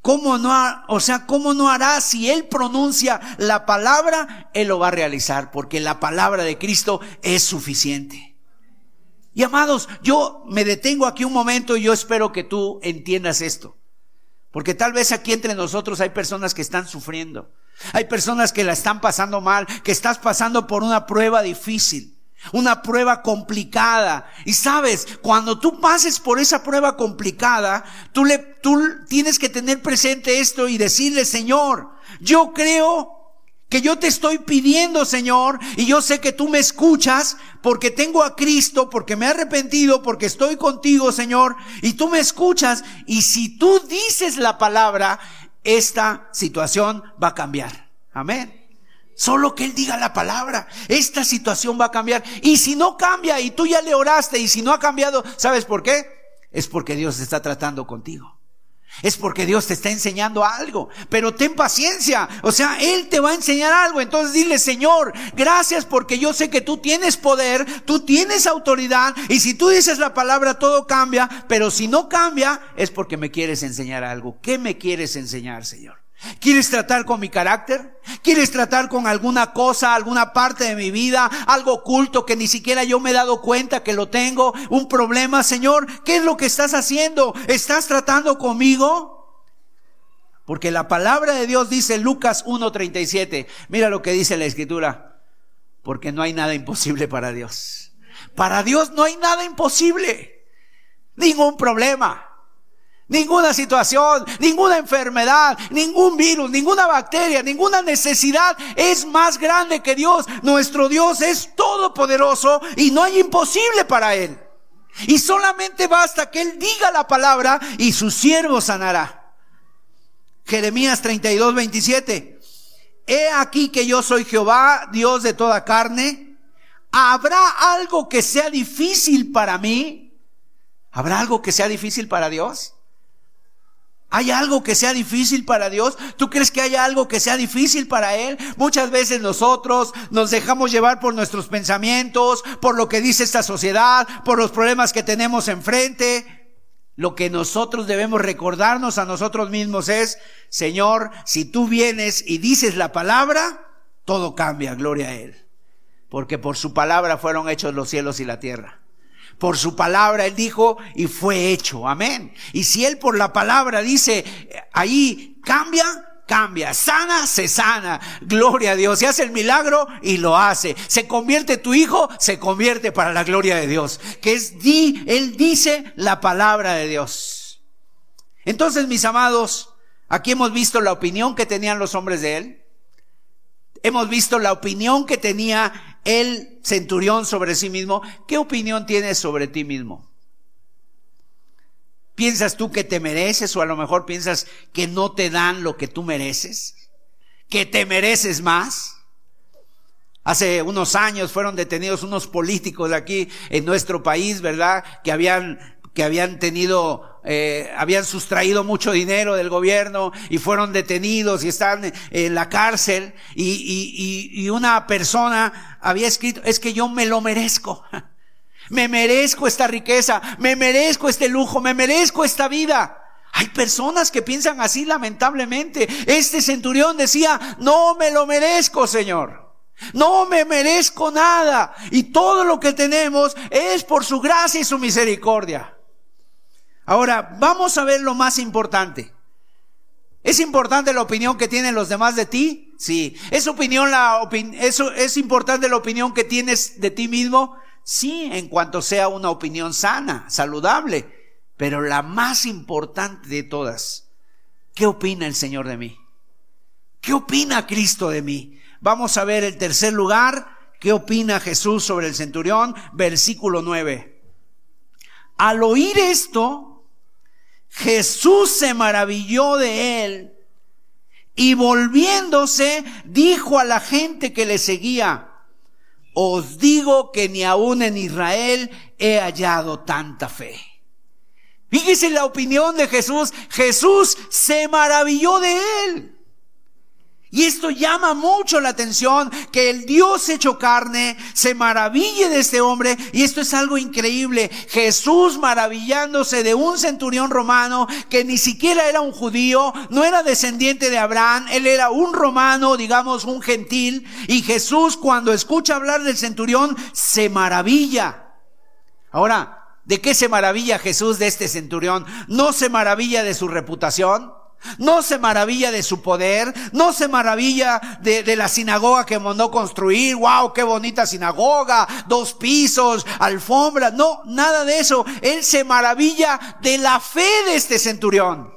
¿cómo no, o sea, cómo no hará si Él pronuncia la palabra? Él lo va a realizar porque la palabra de Cristo es suficiente. Y amados, yo me detengo aquí un momento y yo espero que tú entiendas esto. Porque tal vez aquí entre nosotros hay personas que están sufriendo. Hay personas que la están pasando mal, que estás pasando por una prueba difícil, una prueba complicada. Y sabes, cuando tú pases por esa prueba complicada, tú le, tú tienes que tener presente esto y decirle, Señor, yo creo que yo te estoy pidiendo, Señor, y yo sé que tú me escuchas porque tengo a Cristo, porque me he arrepentido, porque estoy contigo, Señor, y tú me escuchas, y si tú dices la palabra, esta situación va a cambiar. Amén. Solo que Él diga la palabra, esta situación va a cambiar. Y si no cambia y tú ya le oraste y si no ha cambiado, ¿sabes por qué? Es porque Dios está tratando contigo. Es porque Dios te está enseñando algo. Pero ten paciencia. O sea, Él te va a enseñar algo. Entonces dile, Señor, gracias porque yo sé que tú tienes poder, tú tienes autoridad. Y si tú dices la palabra, todo cambia. Pero si no cambia, es porque me quieres enseñar algo. ¿Qué me quieres enseñar, Señor? ¿Quieres tratar con mi carácter? ¿Quieres tratar con alguna cosa, alguna parte de mi vida, algo oculto que ni siquiera yo me he dado cuenta que lo tengo? ¿Un problema, Señor? ¿Qué es lo que estás haciendo? ¿Estás tratando conmigo? Porque la palabra de Dios dice Lucas 1.37. Mira lo que dice la escritura. Porque no hay nada imposible para Dios. Para Dios no hay nada imposible. Ningún problema. Ninguna situación, ninguna enfermedad, ningún virus, ninguna bacteria, ninguna necesidad es más grande que Dios. Nuestro Dios es todopoderoso y no hay imposible para Él. Y solamente basta que Él diga la palabra y su siervo sanará. Jeremías 32, 27. He aquí que yo soy Jehová, Dios de toda carne. ¿Habrá algo que sea difícil para mí? ¿Habrá algo que sea difícil para Dios? ¿Hay algo que sea difícil para Dios? ¿Tú crees que hay algo que sea difícil para Él? Muchas veces nosotros nos dejamos llevar por nuestros pensamientos, por lo que dice esta sociedad, por los problemas que tenemos enfrente. Lo que nosotros debemos recordarnos a nosotros mismos es, Señor, si tú vienes y dices la palabra, todo cambia, gloria a Él. Porque por su palabra fueron hechos los cielos y la tierra. Por su palabra Él dijo y fue hecho. Amén. Y si Él por la palabra dice ahí cambia, cambia. Sana, se sana. Gloria a Dios. Se hace el milagro y lo hace. Se convierte tu hijo, se convierte para la gloria de Dios. Que es di, Él dice la palabra de Dios. Entonces, mis amados, aquí hemos visto la opinión que tenían los hombres de Él. Hemos visto la opinión que tenía el centurión sobre sí mismo, ¿qué opinión tienes sobre ti mismo? ¿Piensas tú que te mereces o a lo mejor piensas que no te dan lo que tú mereces? ¿Que te mereces más? Hace unos años fueron detenidos unos políticos aquí en nuestro país, ¿verdad? Que habían que habían tenido, eh, habían sustraído mucho dinero del gobierno y fueron detenidos y están en la cárcel y, y, y una persona había escrito, es que yo me lo merezco. Me merezco esta riqueza, me merezco este lujo, me merezco esta vida. Hay personas que piensan así lamentablemente. Este centurión decía, no me lo merezco, Señor. No me merezco nada. Y todo lo que tenemos es por su gracia y su misericordia. Ahora, vamos a ver lo más importante. ¿Es importante la opinión que tienen los demás de ti? Sí. ¿Es opinión la eso es importante la opinión que tienes de ti mismo? Sí, en cuanto sea una opinión sana, saludable. Pero la más importante de todas, ¿qué opina el Señor de mí? ¿Qué opina Cristo de mí? Vamos a ver el tercer lugar. ¿Qué opina Jesús sobre el centurión? Versículo 9. Al oír esto, Jesús se maravilló de él y volviéndose dijo a la gente que le seguía, os digo que ni aún en Israel he hallado tanta fe. Fíjese la opinión de Jesús. Jesús se maravilló de él. Y esto llama mucho la atención, que el Dios hecho carne se maraville de este hombre. Y esto es algo increíble. Jesús maravillándose de un centurión romano que ni siquiera era un judío, no era descendiente de Abraham, él era un romano, digamos un gentil. Y Jesús cuando escucha hablar del centurión se maravilla. Ahora, ¿de qué se maravilla Jesús de este centurión? No se maravilla de su reputación. No se maravilla de su poder, no se maravilla de, la sinagoga que mandó construir, wow, qué bonita sinagoga, dos pisos, alfombra, no, nada de eso. Él se maravilla de la fe de este centurión.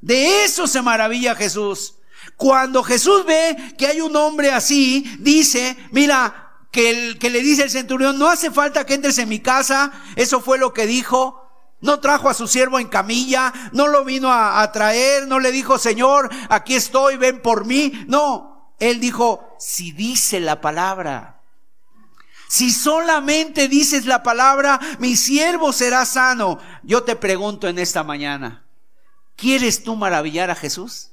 De eso se maravilla Jesús. Cuando Jesús ve que hay un hombre así, dice, mira, que, el, que le dice el centurión, no hace falta que entres en mi casa, eso fue lo que dijo, no trajo a su siervo en camilla, no lo vino a, traer, no le dijo, Señor, aquí estoy, ven por mí. No, él dijo, si dice la palabra, si solamente dices la palabra, mi siervo será sano. Yo te pregunto en esta mañana, ¿quieres tú maravillar a Jesús?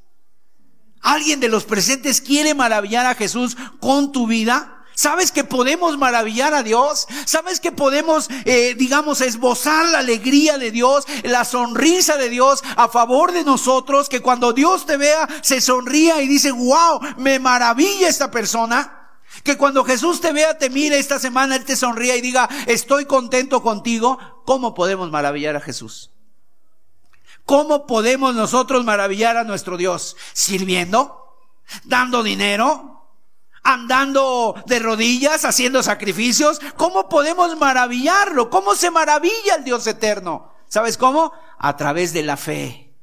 ¿Alguien de los presentes quiere maravillar a Jesús con tu vida? ¿Sabes que podemos maravillar a Dios? ¿Sabes que podemos, eh, digamos, esbozar la alegría de Dios, la sonrisa de Dios a favor de nosotros? Que cuando Dios te vea, se sonría y dice, wow, me maravilla esta persona. Que cuando Jesús te vea, te mire esta semana, Él te sonría y diga, estoy contento contigo. ¿Cómo podemos maravillar a Jesús? ¿Cómo podemos nosotros maravillar a nuestro Dios? ¿Sirviendo? ¿Dando dinero? Andando de rodillas, haciendo sacrificios. ¿Cómo podemos maravillarlo? ¿Cómo se maravilla el Dios eterno? ¿Sabes cómo? A través de la fe.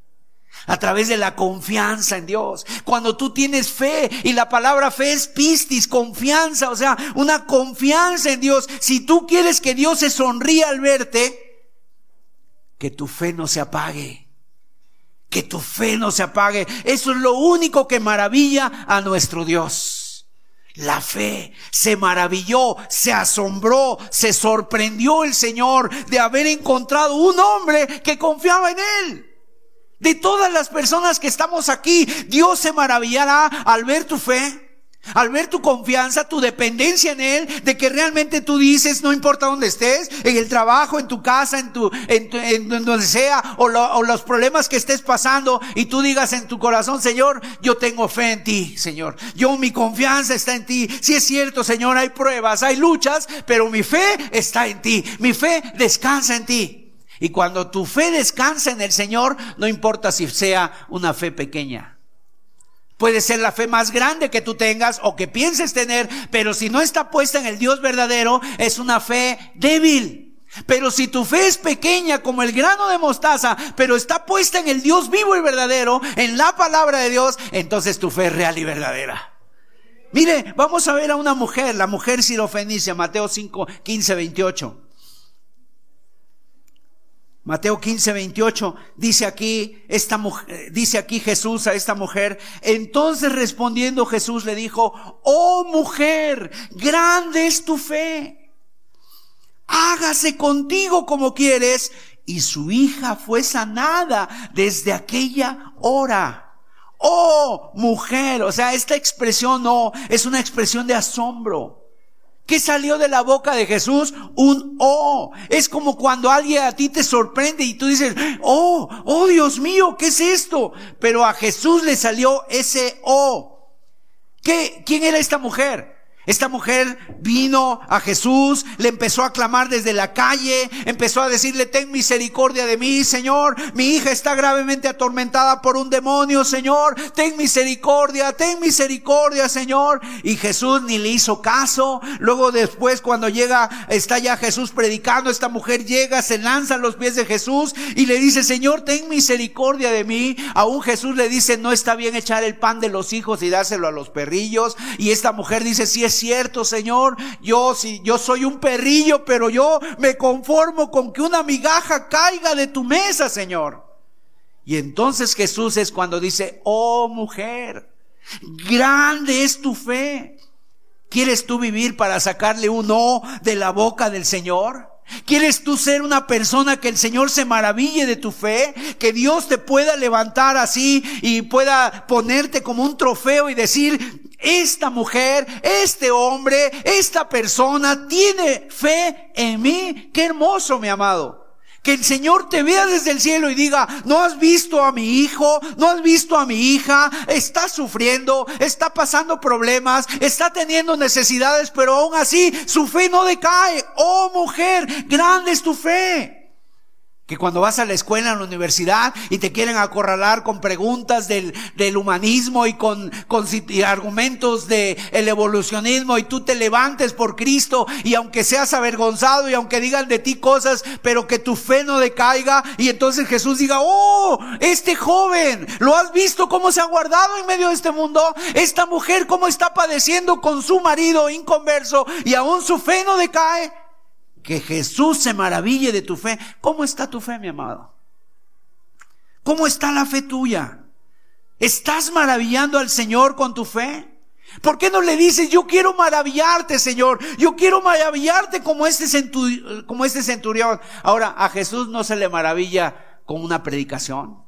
A través de la confianza en Dios. Cuando tú tienes fe, y la palabra fe es pistis, confianza, o sea, una confianza en Dios. Si tú quieres que Dios se sonríe al verte, que tu fe no se apague. Que tu fe no se apague. Eso es lo único que maravilla a nuestro Dios. La fe se maravilló, se asombró, se sorprendió el Señor de haber encontrado un hombre que confiaba en Él. De todas las personas que estamos aquí, Dios se maravillará al ver tu fe. Al ver tu confianza, tu dependencia en Él, de que realmente tú dices, no importa dónde estés, en el trabajo, en tu casa, en tu, en, donde sea, o, o, los problemas que estés pasando, y tú digas en tu corazón, Señor, yo tengo fe en ti, Señor. Yo, mi confianza está en ti. Si es cierto, Señor, hay pruebas, hay luchas, pero mi fe está en ti. Mi fe descansa en ti. Y cuando tu fe descansa en el Señor, no importa si sea una fe pequeña. Puede ser la fe más grande que tú tengas o que pienses tener, pero si no está puesta en el Dios verdadero, es una fe débil. Pero si tu fe es pequeña como el grano de mostaza, pero está puesta en el Dios vivo y verdadero, en la palabra de Dios, entonces tu fe es real y verdadera. Mire, vamos a ver a una mujer, la mujer sirofenicia, Mateo 5, 15, 28. Mateo 15, 28 dice aquí, esta mujer, dice aquí Jesús a esta mujer, entonces respondiendo Jesús le dijo, oh mujer, grande es tu fe, hágase contigo como quieres, y su hija fue sanada desde aquella hora. Oh mujer, o sea, esta expresión no, es una expresión de asombro. ¿Qué salió de la boca de Jesús? Un oh. Es como cuando alguien a ti te sorprende y tú dices, oh, oh Dios mío, ¿qué es esto? Pero a Jesús le salió ese oh. ¿Qué? ¿Quién era esta mujer? Esta mujer vino a Jesús, le empezó a clamar desde la calle, empezó a decirle, ten misericordia de mí, Señor, mi hija está gravemente atormentada por un demonio, Señor, ten misericordia, ten misericordia, Señor. Y Jesús ni le hizo caso. Luego después, cuando llega, está ya Jesús predicando, esta mujer llega, se lanza a los pies de Jesús y le dice, Señor, ten misericordia de mí. Aún Jesús le dice, no está bien echar el pan de los hijos y dárselo a los perrillos. Y esta mujer dice, si es cierto, Señor, yo si yo soy un perrillo, pero yo me conformo con que una migaja caiga de tu mesa, Señor. Y entonces Jesús es cuando dice, "Oh mujer, grande es tu fe. ¿Quieres tú vivir para sacarle un no de la boca del Señor?" ¿Quieres tú ser una persona que el Señor se maraville de tu fe? Que Dios te pueda levantar así y pueda ponerte como un trofeo y decir, esta mujer, este hombre, esta persona tiene fe en mí. Qué hermoso, mi amado. Que el Señor te vea desde el cielo y diga, no has visto a mi hijo, no has visto a mi hija, está sufriendo, está pasando problemas, está teniendo necesidades, pero aún así su fe no decae. Oh mujer, grande es tu fe. Que cuando vas a la escuela, a la universidad y te quieren acorralar con preguntas del, del humanismo y con, con argumentos del el evolucionismo y tú te levantes por Cristo y aunque seas avergonzado y aunque digan de ti cosas, pero que tu fe no decaiga y entonces Jesús diga, oh, este joven, ¿lo has visto cómo se ha guardado en medio de este mundo? Esta mujer cómo está padeciendo con su marido inconverso y aún su fe no decae que Jesús se maraville de tu fe. ¿Cómo está tu fe, mi amado? ¿Cómo está la fe tuya? ¿Estás maravillando al Señor con tu fe? ¿Por qué no le dices, yo quiero maravillarte, Señor? Yo quiero maravillarte como este, como este centurión. Ahora, a Jesús no se le maravilla con una predicación.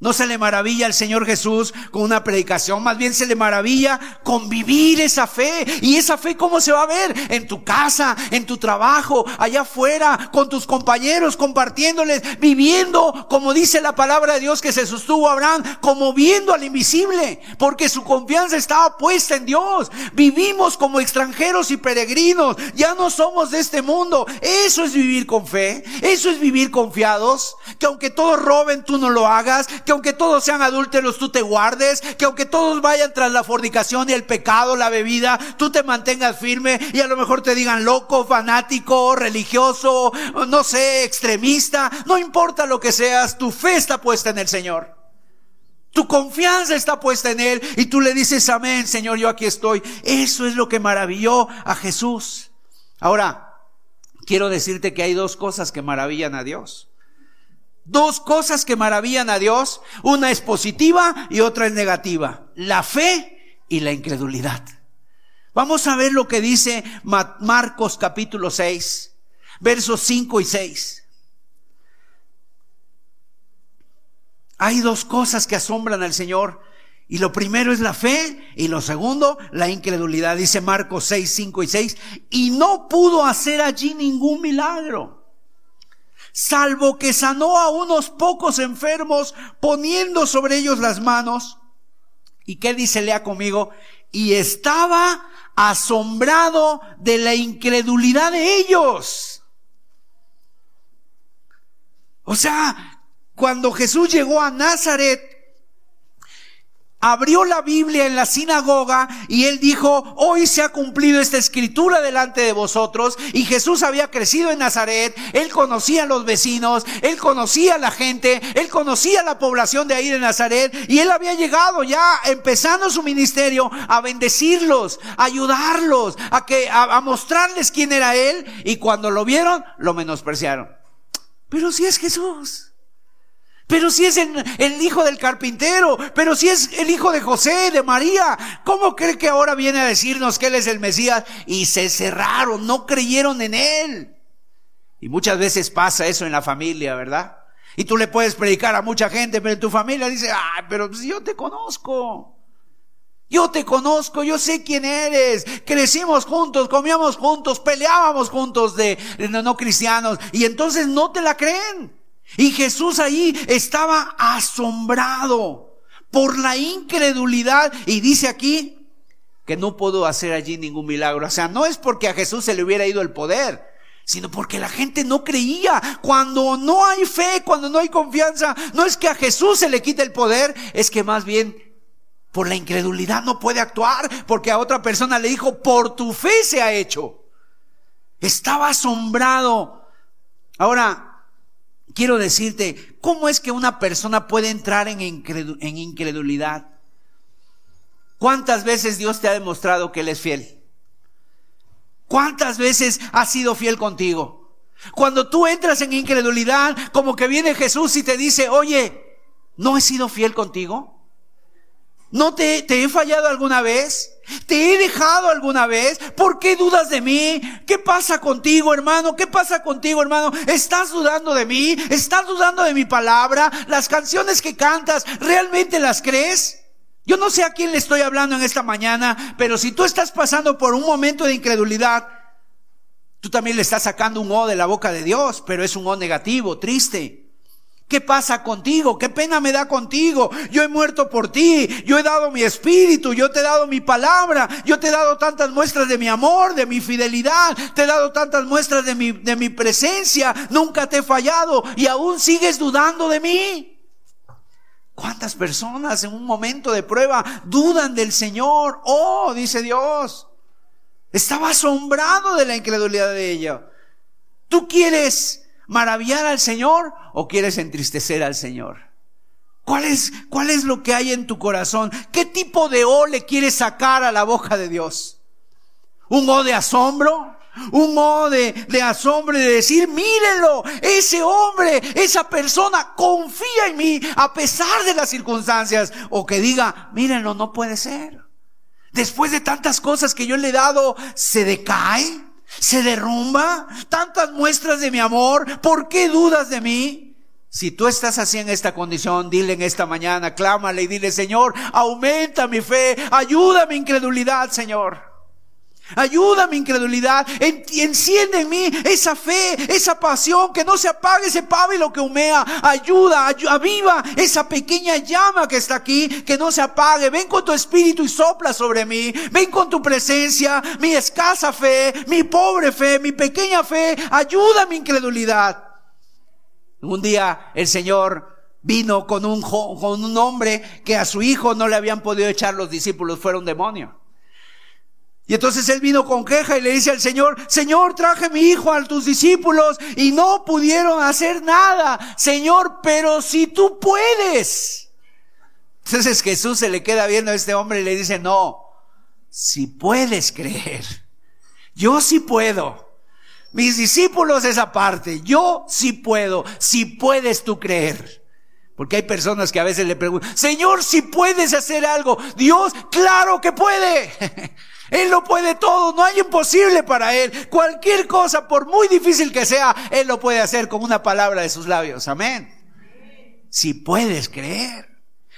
No se le maravilla al Señor Jesús con una predicación, más bien se le maravilla con vivir esa fe. ¿Y esa fe cómo se va a ver? En tu casa, en tu trabajo, allá afuera, con tus compañeros, compartiéndoles, viviendo, como dice la palabra de Dios que se sostuvo Abraham, como viendo al invisible, porque su confianza estaba puesta en Dios. Vivimos como extranjeros y peregrinos, ya no somos de este mundo. Eso es vivir con fe, eso es vivir confiados, que aunque todos roben, tú no lo hagas que aunque todos sean adúlteros, tú te guardes, que aunque todos vayan tras la fornicación y el pecado, la bebida, tú te mantengas firme y a lo mejor te digan loco, fanático, religioso, no sé, extremista, no importa lo que seas, tu fe está puesta en el Señor. Tu confianza está puesta en Él y tú le dices, amén, Señor, yo aquí estoy. Eso es lo que maravilló a Jesús. Ahora, quiero decirte que hay dos cosas que maravillan a Dios. Dos cosas que maravillan a Dios. Una es positiva y otra es negativa. La fe y la incredulidad. Vamos a ver lo que dice Marcos capítulo 6, versos 5 y 6. Hay dos cosas que asombran al Señor. Y lo primero es la fe y lo segundo, la incredulidad. Dice Marcos 6, 5 y 6. Y no pudo hacer allí ningún milagro salvo que sanó a unos pocos enfermos poniendo sobre ellos las manos. ¿Y qué dice Lea conmigo? Y estaba asombrado de la incredulidad de ellos. O sea, cuando Jesús llegó a Nazaret, abrió la Biblia en la sinagoga y él dijo, hoy se ha cumplido esta escritura delante de vosotros y Jesús había crecido en Nazaret, él conocía a los vecinos, él conocía a la gente, él conocía a la población de ahí de Nazaret y él había llegado ya empezando su ministerio a bendecirlos, a ayudarlos, a que a, a mostrarles quién era él y cuando lo vieron lo menospreciaron. Pero si es Jesús. Pero si es el, hijo del carpintero, pero si es el hijo de José, de María, ¿cómo cree que ahora viene a decirnos que Él es el Mesías? Y se cerraron, no creyeron en Él. Y muchas veces pasa eso en la familia, ¿verdad? Y tú le puedes predicar a mucha gente, pero tu familia dice, ah, pero pues yo te conozco. Yo te conozco, yo sé quién eres. Crecimos juntos, comíamos juntos, peleábamos juntos de, de no cristianos. Y entonces no te la creen. Y Jesús ahí estaba asombrado por la incredulidad. Y dice aquí que no pudo hacer allí ningún milagro. O sea, no es porque a Jesús se le hubiera ido el poder, sino porque la gente no creía. Cuando no hay fe, cuando no hay confianza, no es que a Jesús se le quite el poder, es que más bien por la incredulidad no puede actuar, porque a otra persona le dijo, por tu fe se ha hecho. Estaba asombrado. Ahora, quiero decirte, ¿cómo es que una persona puede entrar en, incredulidad? ¿Cuántas veces Dios te ha demostrado que Él es fiel? ¿Cuántas veces ha sido fiel contigo? Cuando tú entras en incredulidad, como que viene Jesús y te dice, oye, ¿no he sido fiel contigo? ¿No te, te, he fallado alguna vez? ¿Te he dejado alguna vez? ¿Por qué dudas de mí? ¿Qué pasa contigo, hermano? ¿Qué pasa contigo, hermano? ¿Estás dudando de mí? ¿Estás dudando de mi palabra? ¿Las canciones que cantas, realmente las crees? Yo no sé a quién le estoy hablando en esta mañana, pero si tú estás pasando por un momento de incredulidad, tú también le estás sacando un O de la boca de Dios, pero es un O negativo, triste. ¿Qué pasa contigo? ¿Qué pena me da contigo? Yo he muerto por ti, yo he dado mi espíritu, yo te he dado mi palabra, yo te he dado tantas muestras de mi amor, de mi fidelidad, te he dado tantas muestras de mi, de mi presencia, nunca te he fallado y aún sigues dudando de mí. ¿Cuántas personas en un momento de prueba dudan del Señor? Oh, dice Dios. Estaba asombrado de la incredulidad de ella. Tú quieres maravillar al Señor o quieres entristecer al Señor? ¿Cuál es, ¿Cuál es lo que hay en tu corazón? ¿Qué tipo de O le quieres sacar a la boca de Dios? ¿Un O de asombro? Un O de, de asombro de decir, mírenlo, ese hombre, esa persona confía en mí a pesar de las circunstancias. O que diga, mírenlo, no puede ser. Después de tantas cosas que yo le he dado, se decae se derrumba. Tantas muestras de mi amor. ¿Por qué dudas de mí? Si tú estás así en esta condición, dile en esta mañana, clámale y dile, Señor, aumenta mi fe, ayuda mi incredulidad, Señor. Ayuda mi incredulidad, enciende en mí esa fe, esa pasión, que no se apague ese pábilo que humea. Ayuda, aviva esa pequeña llama que está aquí, que no se apague. Ven con tu espíritu y sopla sobre mí. Ven con tu presencia, mi escasa fe, mi pobre fe, mi pequeña fe. Ayuda mi incredulidad. Un día el Señor vino con un, con un hombre que a su hijo no le habían podido echar los discípulos, fuera un demonio. Y entonces él vino con queja y le dice al Señor, Señor, traje mi hijo a tus discípulos y no pudieron hacer nada. Señor, pero si tú puedes. Entonces Jesús se le queda viendo a este hombre y le dice, no, si puedes creer. Yo sí puedo. Mis discípulos esa parte. Yo sí puedo. Si puedes tú creer. Porque hay personas que a veces le preguntan, Señor, si puedes hacer algo. Dios, claro que puede. Él lo puede todo, no hay imposible para Él. Cualquier cosa, por muy difícil que sea, Él lo puede hacer con una palabra de sus labios. Amén. Si puedes creer.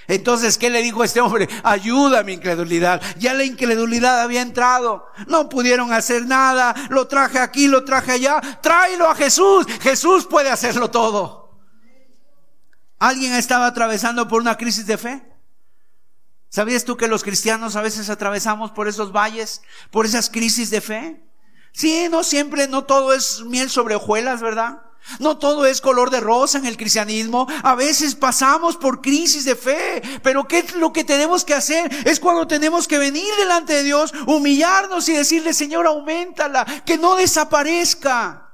Entonces, ¿qué le dijo este hombre? Ayuda a mi incredulidad. Ya la incredulidad había entrado. No pudieron hacer nada. Lo traje aquí, lo traje allá. Tráelo a Jesús. Jesús puede hacerlo todo. ¿Alguien estaba atravesando por una crisis de fe? ¿Sabías tú que los cristianos a veces atravesamos por esos valles, por esas crisis de fe? Sí, no siempre, no todo es miel sobre hojuelas, ¿verdad? No todo es color de rosa en el cristianismo. A veces pasamos por crisis de fe. Pero ¿qué es lo que tenemos que hacer? Es cuando tenemos que venir delante de Dios, humillarnos y decirle, Señor, aumentala, que no desaparezca.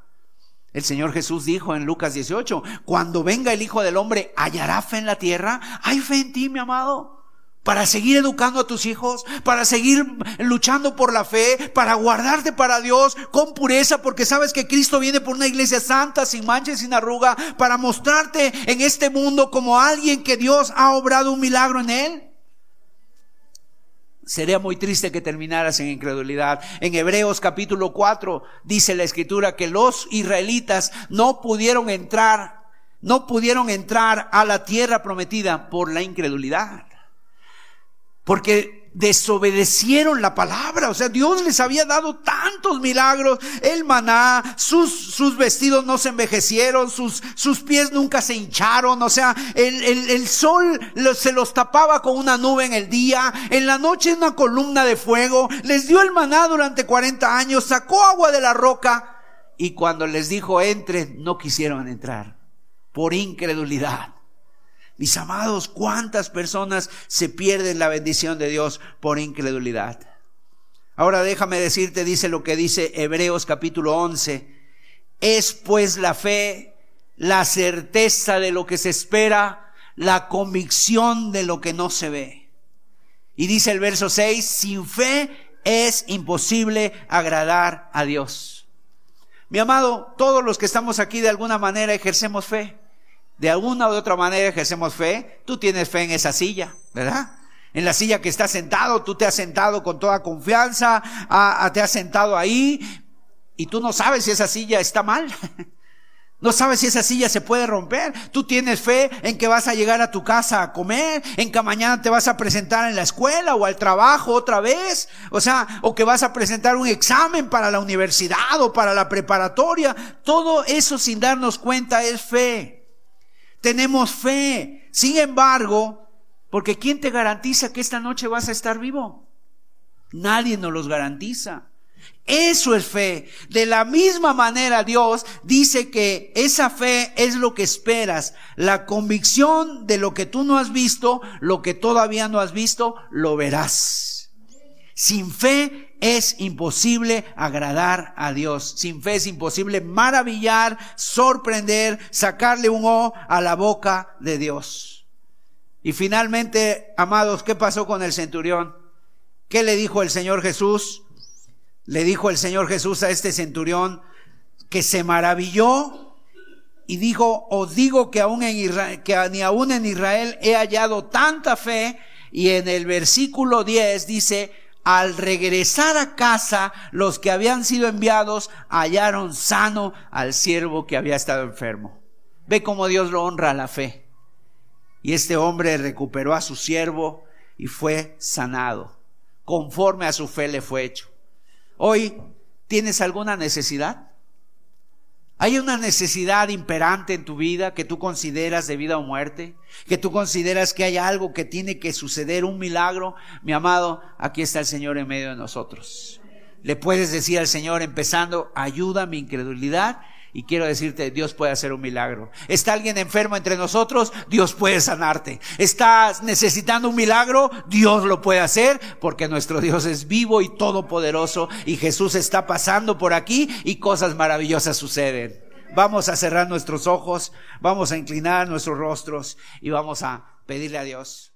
El Señor Jesús dijo en Lucas 18, cuando venga el Hijo del Hombre, ¿hallará fe en la tierra? ¿Hay fe en ti, mi amado? Para seguir educando a tus hijos, para seguir luchando por la fe, para guardarte para Dios con pureza, porque sabes que Cristo viene por una iglesia santa, sin mancha y sin arruga, para mostrarte en este mundo como alguien que Dios ha obrado un milagro en él. Sería muy triste que terminaras en incredulidad. En Hebreos capítulo 4 dice la escritura que los israelitas no pudieron entrar, no pudieron entrar a la tierra prometida por la incredulidad. Porque desobedecieron la palabra. O sea, Dios les había dado tantos milagros. El maná, sus, sus vestidos no se envejecieron, sus, sus pies nunca se hincharon. O sea, el, el, el sol se los tapaba con una nube en el día. En la noche una columna de fuego. Les dio el maná durante 40 años. Sacó agua de la roca. Y cuando les dijo entren, no quisieron entrar. Por incredulidad. Mis amados, ¿cuántas personas se pierden la bendición de Dios por incredulidad? Ahora déjame decirte, dice lo que dice Hebreos capítulo 11. Es pues la fe, la certeza de lo que se espera, la convicción de lo que no se ve. Y dice el verso 6, sin fe es imposible agradar a Dios. Mi amado, todos los que estamos aquí de alguna manera ejercemos fe de alguna u otra manera ejercemos fe, tú tienes fe en esa silla, ¿verdad? En la silla que estás sentado, tú te has sentado con toda confianza, te has sentado ahí y tú no sabes si esa silla está mal. No sabes si esa silla se puede romper. Tú tienes fe en que vas a llegar a tu casa a comer, en que mañana te vas a presentar en la escuela o al trabajo otra vez. O sea, o que vas a presentar un examen para la universidad o para la preparatoria. Todo eso sin darnos cuenta es fe tenemos fe. Sin embargo, porque ¿quién te garantiza que esta noche vas a estar vivo? Nadie nos los garantiza. Eso es fe. De la misma manera Dios dice que esa fe es lo que esperas. La convicción de lo que tú no has visto, lo que todavía no has visto, lo verás. Sin fe es imposible agradar a Dios. Sin fe es imposible maravillar, sorprender, sacarle un O a la boca de Dios. Y finalmente, amados, ¿qué pasó con el centurión? ¿Qué le dijo el Señor Jesús? Le dijo el Señor Jesús a este centurión que se maravilló y dijo, os digo que aún en Israel, que ni aún en Israel he hallado tanta fe. Y en el versículo 10 dice, al regresar a casa, los que habían sido enviados hallaron sano al siervo que había estado enfermo. Ve cómo Dios lo honra a la fe. Y este hombre recuperó a su siervo y fue sanado. Conforme a su fe le fue hecho. Hoy, ¿tienes alguna necesidad? ¿Hay una necesidad imperante en tu vida que tú consideras de vida o muerte? ¿Que tú consideras que hay algo que tiene que suceder, un milagro? Mi amado, aquí está el Señor en medio de nosotros. Le puedes decir al Señor empezando, ayuda mi incredulidad y quiero decirte, Dios puede hacer un milagro. ¿Está alguien enfermo entre nosotros? Dios puede sanarte. ¿Estás necesitando un milagro? Dios lo puede hacer porque nuestro Dios es vivo y todopoderoso y Jesús está pasando por aquí y cosas maravillosas suceden. Vamos a cerrar nuestros ojos, vamos a inclinar nuestros rostros y vamos a pedirle a Dios.